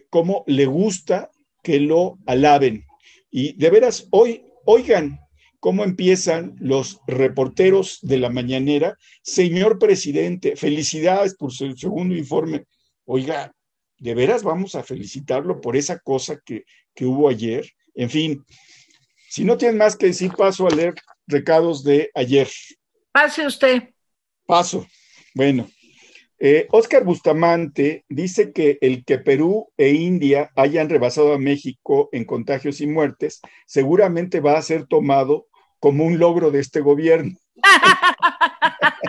Como le gusta que lo alaben. Y de veras, hoy, oigan, cómo empiezan los reporteros de la mañanera. Señor presidente, felicidades por su segundo informe. Oiga, ¿de veras vamos a felicitarlo por esa cosa que, hubo ayer? En fin, si no tienen más que decir, paso a leer recados de ayer. Pase usted. Paso. Bueno, eh, Oscar Bustamante dice que el que Perú e India hayan rebasado a México en contagios y muertes seguramente va a ser tomado como un logro de este gobierno.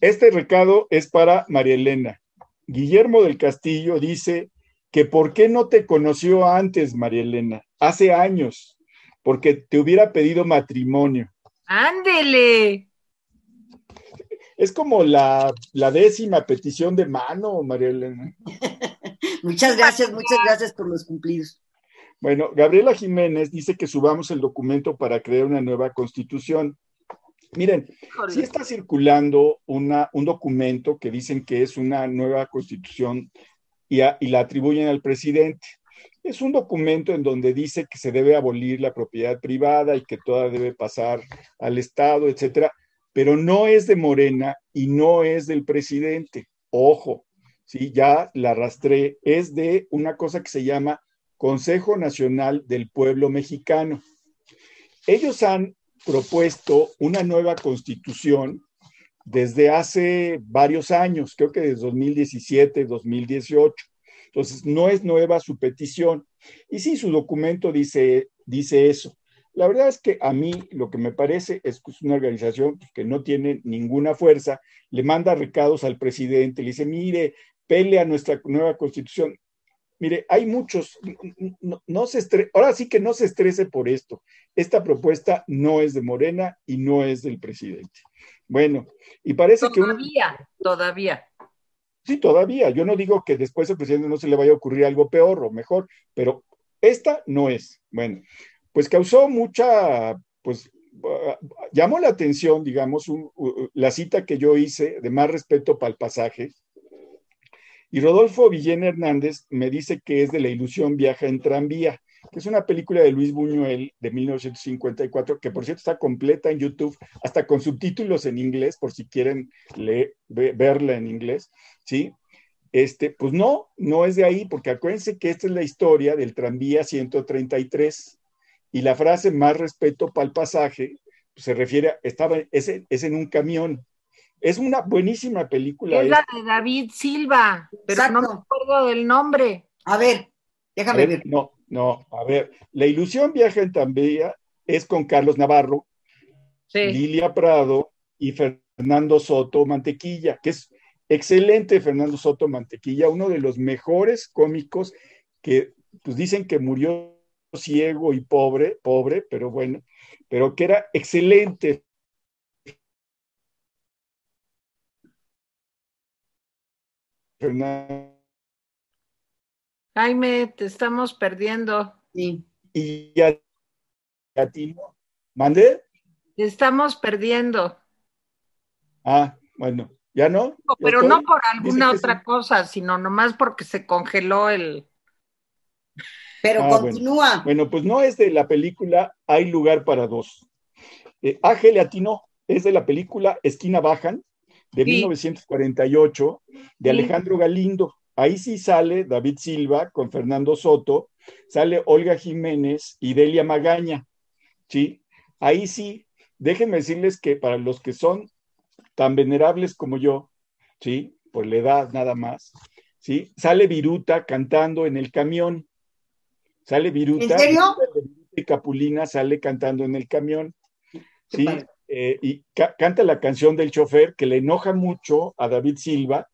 Este recado es para María Elena. Guillermo del Castillo dice que por qué no te conoció antes, María Elena, hace años, porque te hubiera pedido matrimonio. Ándele. Es como la, décima petición de mano, María Elena. muchas gracias, muchas gracias por los cumplidos. Bueno, Gabriela Jiménez dice que subamos el documento para crear una nueva constitución. Miren, si está circulando una, un documento que dicen que es una nueva constitución y, y, la atribuyen al presidente. Es un documento en donde dice que se debe abolir la propiedad privada y que toda debe pasar al Estado, etcétera pero no es de Morena y no es del presidente. Ojo, sí, ya la arrastré, es de una cosa que se llama Consejo Nacional del Pueblo Mexicano. Ellos han propuesto una nueva constitución desde hace varios años, creo que desde 2017, 2018. Entonces, no es nueva su petición. Y sí, su documento dice, dice eso. La verdad es que a mí lo que me parece es que es una organización que no tiene ninguna fuerza, le manda recados al presidente, le dice, mire, pelea nuestra nueva constitución. mire, hay muchos, no, se estrese, ahora sí que no se estrese por esto. Esta propuesta no es de Morena y no es del presidente. Bueno, y parece que... Todavía, todavía. Sí, todavía. Yo no digo que después al presidente no se le vaya a ocurrir algo peor o mejor, pero esta no es. Bueno, pues causó mucha, pues llamó la atención, digamos, la cita que yo hice de más respeto para el pasaje. Y Rodolfo Villena Hernández me dice que es de La ilusión viaja en tranvía, que es una película de Luis Buñuel de 1954, que por cierto está completa en YouTube, hasta con subtítulos en inglés, por si quieren leer, verla en inglés, ¿sí? Este, pues no, no es de ahí, porque acuérdense que esta es la historia del tranvía 133 y la frase más respeto para el pasaje pues, se refiere, estaba, es, es, en un camión. Es una buenísima película. Es la de David Silva, pero no me acuerdo del nombre. A ver, déjame ver, No, no, a ver, La ilusión viaja en tranvía es con Carlos Navarro, Lilia Prado y Fernando Soto Mantequilla, que es excelente Fernando Soto Mantequilla, uno de los mejores cómicos que pues dicen que murió ciego y pobre, pobre, pero bueno, pero que era excelente. Jaime, te estamos perdiendo. Sí. Y a, ti no. ¿Mande? Te estamos perdiendo. Ah, bueno, ¿ya no? pero no por alguna otra cosa, sino nomás porque se congeló el. Pero ah, continúa. Bueno. pues no es de la película Hay lugar para dos. Eh, Ángel Latino es de la película Esquina Bajan, de 1948, de Alejandro Galindo. Ahí sí sale David Silva con Fernando Soto, sale Olga Jiménez y Delia Magaña. ¿sí? Ahí sí, déjenme decirles que para los que son tan venerables como yo, ¿sí? por la edad nada más, ¿sí? sale Viruta cantando en el camión. Sale Viruta. ¿En serio? Y Capulina sale cantando en el camión. Sí, eh, y canta la canción del chofer que le enoja mucho a David Silva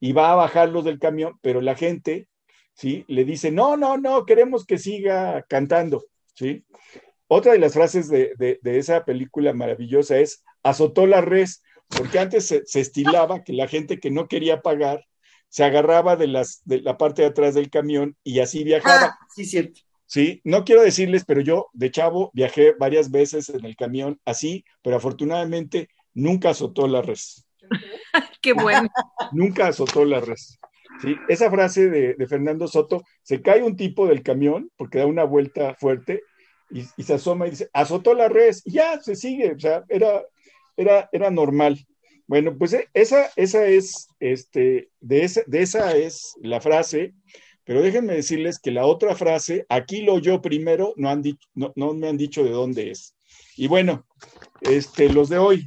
y va a bajarlos del camión, pero la gente, ¿sí? Le dice, no, no, no, queremos que siga cantando, ¿sí? Otra de las frases de, esa película maravillosa es, azotó la res, porque antes se, se, estilaba que la gente que no quería pagar se agarraba de, las, de la parte de atrás del camión y así viajaba. Ah, sí, cierto. Sí, no quiero decirles, pero yo de chavo viajé varias veces en el camión así, pero afortunadamente nunca azotó la res. Qué bueno. nunca azotó la res. Sí, esa frase de, Fernando Soto, se cae un tipo del camión porque da una vuelta fuerte y, se asoma y dice, azotó la res, y ya se sigue, o sea, era, era, era normal. Bueno, pues eh, esa, esa es, este, de esa, de esa es la frase, pero déjenme decirles que la otra frase, aquí lo oyó primero, no, han dicho, no, me han dicho de dónde es. Y bueno, este, los de hoy.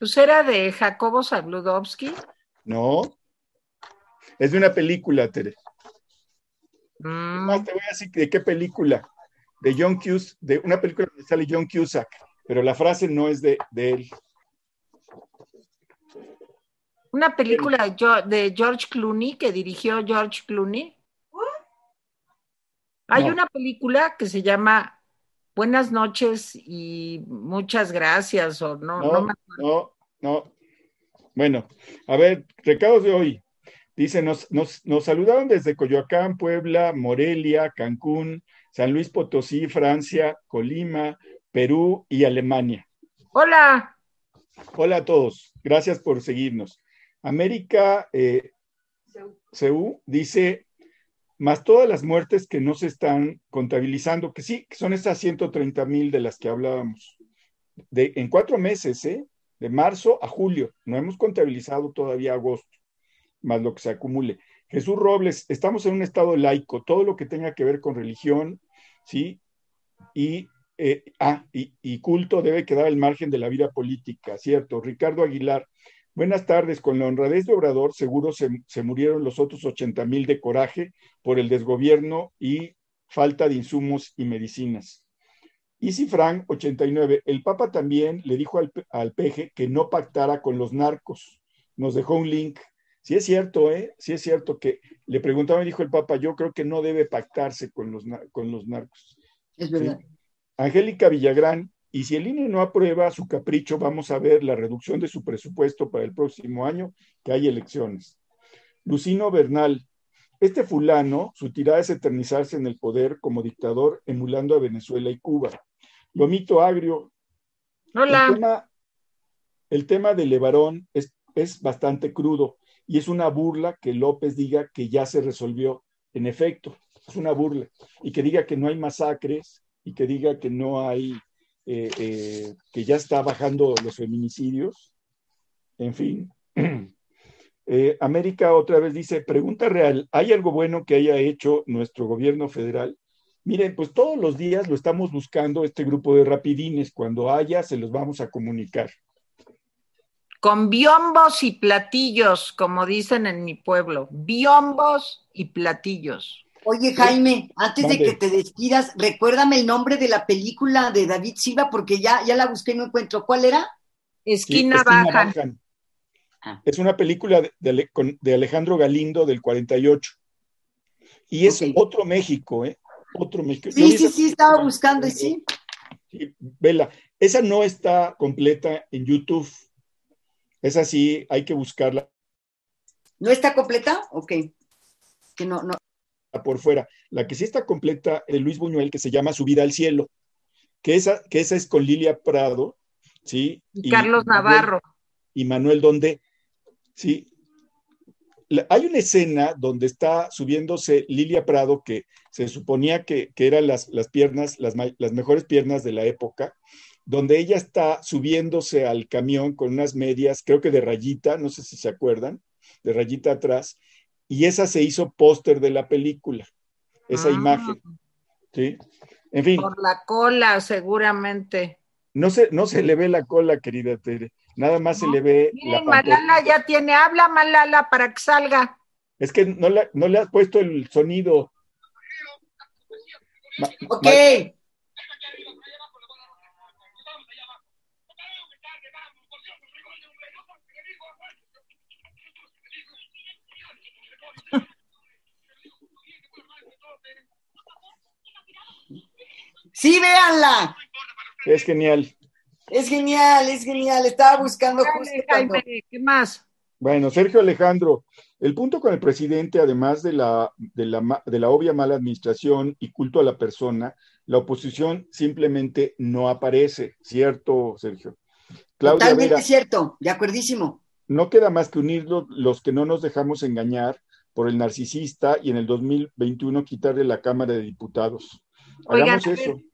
Pues era de Jacobo Zabludovsky. No, es de una película, Tere. Mm. te voy a decir de qué película. De John Cusack, de una película donde sale John Cusack, pero la frase no es de, de él. Una película de George Clooney que dirigió George Clooney. Hay una película que se llama Buenas noches y muchas gracias, o no, no, no, no, Bueno, a ver, recados de hoy. Dice, nos, nos, nos saludaron desde Coyoacán, Puebla, Morelia, Cancún, San Luis Potosí, Francia, Colima, Perú y Alemania. Hola. Hola a todos. Gracias por seguirnos. América eh, dice, más todas las muertes que no se están contabilizando, que sí, son esas 130 mil de las que hablábamos. De, en cuatro meses, ¿eh? de marzo a julio, no hemos contabilizado todavía agosto, más lo que se acumule. Jesús Robles, estamos en un estado laico, todo lo que tenga que ver con religión, ¿sí? Y, eh, ah, y culto debe quedar al margen de la vida política, ¿cierto? Ricardo Aguilar, Buenas tardes. Con la honradez de Obrador, seguro se, murieron los otros 80 mil de coraje por el desgobierno y falta de insumos y medicinas. Easy Frank, 89. El Papa también le dijo al, al peje que no pactara con los narcos. Nos dejó un link. Sí es cierto, ¿eh? Sí es cierto que le preguntaba, dijo el Papa, yo creo que no debe pactarse con los, con los narcos. Es verdad. Angélica Villagrán, y si el INE no aprueba su capricho, vamos a ver la reducción de su presupuesto para el próximo año, que hay elecciones. Lucino Bernal, este fulano, su tirada es eternizarse en el poder como dictador, emulando a Venezuela y Cuba. Lomito Agrio. Hola. El tema, el tema de Levarón es, es bastante crudo y es una burla que López diga que ya se resolvió. En efecto, es una burla. Y que diga que no hay masacres y que diga que no hay eh, eh, que ya está bajando los feminicidios. En fin. Eh, América otra vez dice, pregunta real, ¿hay algo bueno que haya hecho nuestro gobierno federal? Miren, pues todos los días lo estamos buscando este grupo de rapidines. Cuando haya, se los vamos a comunicar. Con biombos y platillos, como dicen en mi pueblo. Biombos y platillos. Oye, Jaime, antes de que te despidas, recuérdame el nombre de la película de David Silva, porque ya, ya la busqué y no encuentro. ¿Cuál era? Esquina, Baja. Ah. Es una película de, Alejandro Galindo del 48. Y es otro México, ¿eh? Otro México. Sí, sí, sí, estaba buscando y sí. sí. Vela, esa no está completa en YouTube. Esa sí, hay que buscarla. ¿No está completa? Ok. Que no, no por fuera. La que sí está completa de Luis Buñuel, que se llama Subida al Cielo, que esa, que esa es con Lilia Prado, ¿sí? Y, Carlos Navarro. y Manuel Donde, ¿sí? hay una escena donde está subiéndose Lilia Prado, que se suponía que, eran las, las piernas, las, las mejores piernas de la época, donde ella está subiéndose al camión con unas medias, creo que de rayita, no sé si se acuerdan, de rayita atrás, y esa se hizo póster de la película, esa ah. imagen. ¿Sí? En fin. Por la cola, seguramente. No se, no se le ve la cola, querida Tere. Nada más se le ve la Malala ya tiene, habla Malala para que salga. Es que no le, no le has pueto el sonido. ok. Sí, véanla. Es genial. Es genial, es genial. Estaba buscando justo ¿Qué más? Bueno, Sergio Alejandro, el punto con el presidente, además de la, de la, de la obvia mala administración y culto a la persona, la oposición simplemente no aparece, ¿cierto, Sergio? Totalmente cierto, de acuerdísimo. No queda más que unir los que no nos dejamos engañar por el narcisista y en el 2021 quitarle la Cámara de Diputados. Oigan,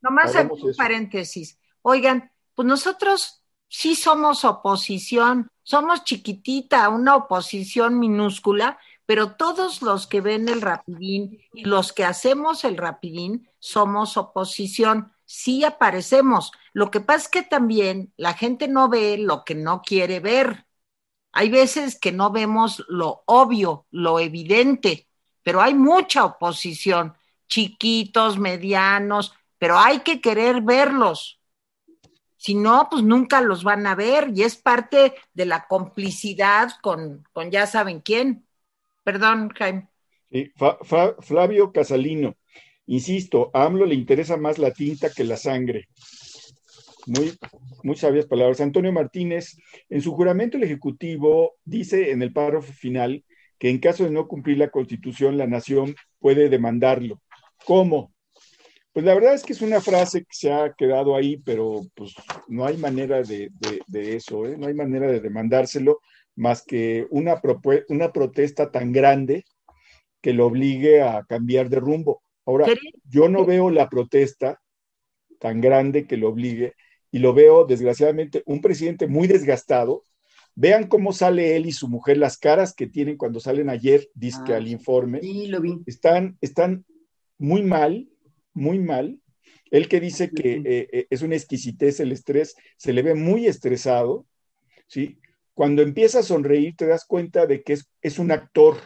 nomás un paréntesis. Oigan, pues nosotros sí somos oposición, somos chiquitita, una oposición minúscula, pero todos los que ven el rapidín y los que hacemos el rapidín somos oposición, sí aparecemos. Lo que pasa es que también la gente no ve lo que no quiere ver. Hay veces que no vemos lo obvio, lo evidente, pero hay mucha oposición chiquitos, medianos, pero hay que querer verlos. Si no, pues nunca los van a ver y es parte de la complicidad con, con ya saben quién. Perdón, Jaime. Flavio Casalino, insisto, a AMLO le interesa más la tinta que la sangre. Muy, muy sabias palabras. Antonio Martínez, en su juramento el Ejecutivo dice en el párrafo final que en caso de no cumplir la Constitución, la nación puede demandarlo. ¿Cómo? Pues la verdad es que es una frase que se ha quedado ahí, pero pues no hay manera de, eso, ¿eh? no hay manera de demandárselo más que una, una protesta tan grande que lo obligue a cambiar de rumbo. Ahora, yo no veo la protesta tan grande que lo obligue y lo veo, desgraciadamente, un presidente muy desgastado. Vean cómo sale él y su mujer, las caras que tienen cuando salen ayer, disque ah, al informe. Sí, lo vi. Están, están muy mal, muy mal. Él que dice que eh, eh, es una exquisitez el estrés, se le ve muy estresado, ¿sí? Cuando empieza a sonreír te das cuenta de que es, es un actor,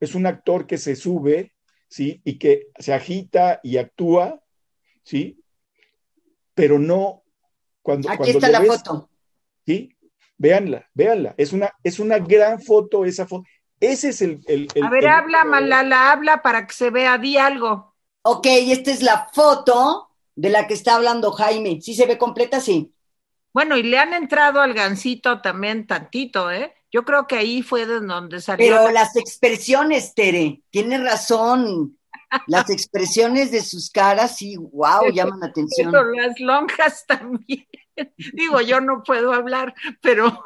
es un actor que se sube, ¿sí? Y que se agita y actúa, ¿sí? Pero no, cuando... Aquí está la foto. ¿Sí? Véanla, véanla. Es una, es una gran foto esa foto. Ese es el... a ver, habla, Malala, habla para que se vea, di algo. Ok, esta es la foto de la que está hablando Jaime. ¿Sí se ve completa? Sí. Bueno, y le han entrado al gancito también tantito, ¿eh? Yo creo que ahí fue de donde salió. Pero las expresiones, Tere, tiene razón. Las expresiones de sus caras, sí, wow, llaman la atención. Pero las lonjas también. Digo, yo no puedo hablar, pero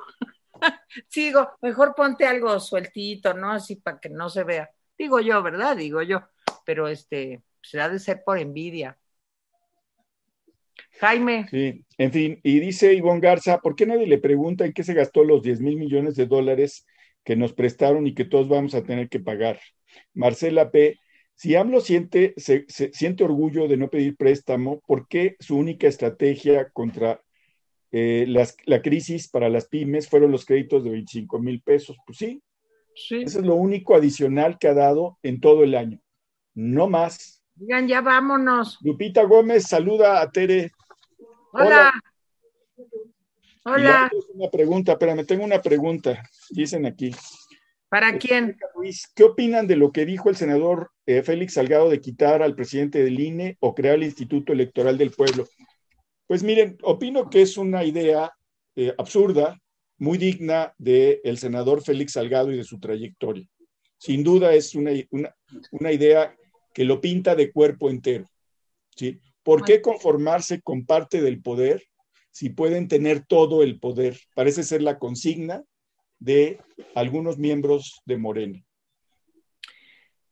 sigo, mejor ponte algo sueltito, ¿no? Así para que no se vea. Digo yo, ¿verdad? Digo yo. Pero este, se ha de ser por envidia. Jaime. Sí, en fin, y dice Ivonne Garza, ¿por qué nadie le pregunta en qué se gastó los 10 mil millones de dólares que nos prestaron y que todos vamos a tener que pagar? Marcela P., si AMLO siente, se, siente orgullo de no pedir préstamo, ¿por qué su única estrategia contra eh, la crisis para las pymes fueron los créditos de 25 mil pesos? Pues sí, sí, eso es lo único adicional que ha dado en todo el año, no más. Digan, ya vámonos. Lupita Gómez saluda a Tere. Hola. Hola. Una pregunta, espérame, tengo una pregunta. Dicen aquí. ¿Para eh, quién? ¿qué opinan de lo que dijo el senador eh, Félix Salgado de quitar al presidente del INE o crear el Instituto Electoral del Pueblo? Pues miren, opino que es una idea eh, absurda, muy digna del senador Félix Salgado y de su trayectoria. Sin duda es una, una idea que lo pinta de cuerpo entero. ¿sí? ¿Por qué conformarse con parte del poder si pueden tener todo el poder? Parece ser la consigna de algunos miembros de Morena.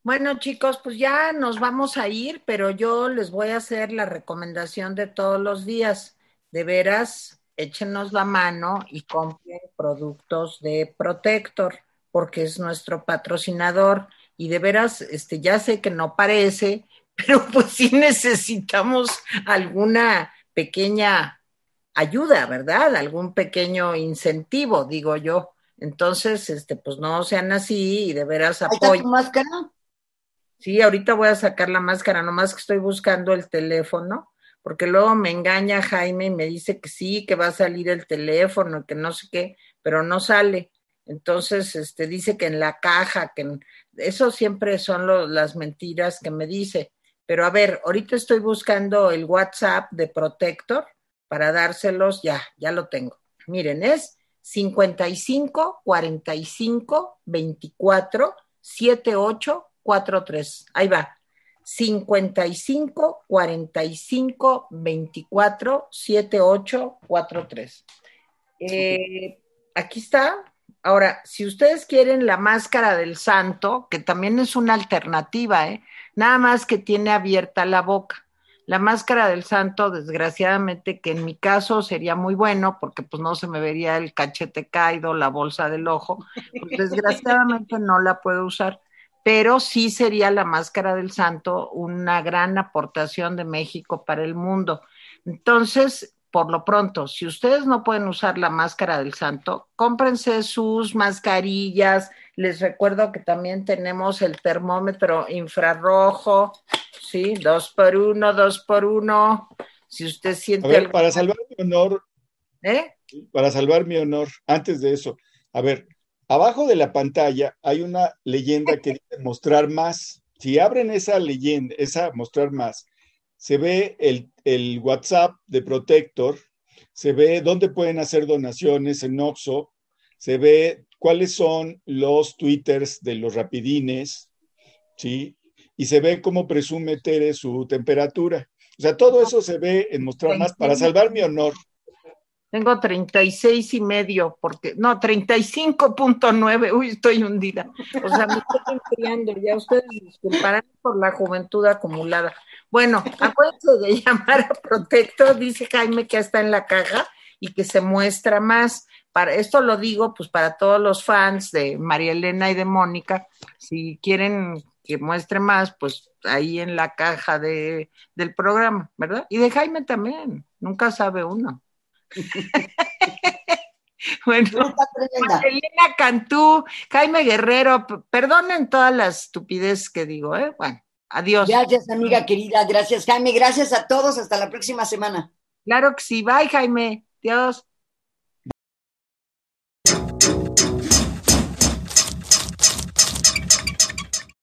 Bueno, chicos, pues ya nos vamos a ir, pero yo les voy a hacer la recomendación de todos los días. De veras, échenos la mano y compren productos de Protector, porque es nuestro patrocinador. Y de veras, este, ya sé que no parece, pero pues sí necesitamos alguna pequeña ayuda, ¿verdad? Algún pequeño incentivo, digo yo. Entonces, este, pues no sean así y de veras apoyen. máscara? Sí, ahorita voy a sacar la máscara, nomás que estoy buscando el teléfono, porque luego me engaña Jaime y me dice que sí, que va a salir el teléfono, que no sé qué, pero no sale. Entonces, este, dice que en la caja, que eso siempre son las mentiras que me dice. Pero a ver, ahorita estoy buscando el WhatsApp de Protector para dárselos, ya, ya lo tengo. Miren, es 55 45 24 78 43. Ahí va. 55 45 24 78 43. Eh, aquí está. Ahora, si ustedes quieren la máscara del santo, que también es una alternativa, ¿eh? nada más que tiene abierta la boca. La máscara del santo, desgraciadamente, que en mi caso sería muy bueno porque pues no se me vería el cachete caído, la bolsa del ojo, pues desgraciadamente no la puedo usar, pero sí sería la máscara del santo una gran aportación de México para el mundo. Entonces, por lo pronto, si ustedes no pueden usar la máscara del santo, cómprense sus mascarillas. Les recuerdo que también tenemos el termómetro infrarrojo, ¿sí? Dos por uno, dos por uno. Si usted siente... A ver, para salvar mi honor, ¿Eh? Para salvar mi honor, antes de eso, a ver, abajo de la pantalla hay una leyenda que dice mostrar más. Si abren esa leyenda, esa mostrar más, se ve el, el WhatsApp de Protector, se ve dónde pueden hacer donaciones en Oxo, se ve cuáles son los twitters de los rapidines, ¿sí? Y se ve cómo presume Tere su temperatura. O sea, todo eso se ve en mostrar más para salvar mi honor. Tengo 36 y medio, porque, no, 35.9, uy, estoy hundida. O sea, me estoy enfriando, ya ustedes disculparán por la juventud acumulada. Bueno, acuérdense de llamar a Protector, dice Jaime que está en la caja y que se muestra más. Para, esto lo digo pues para todos los fans de María Elena y de Mónica, si quieren que muestre más, pues ahí en la caja de, del programa, ¿verdad? Y de Jaime también, nunca sabe uno. bueno, Elena Cantú, Jaime Guerrero, perdonen todas las estupideces que digo, ¿eh? Bueno, adiós. Gracias, amiga querida, gracias, Jaime, gracias a todos, hasta la próxima semana. Claro que sí, bye, Jaime, adiós.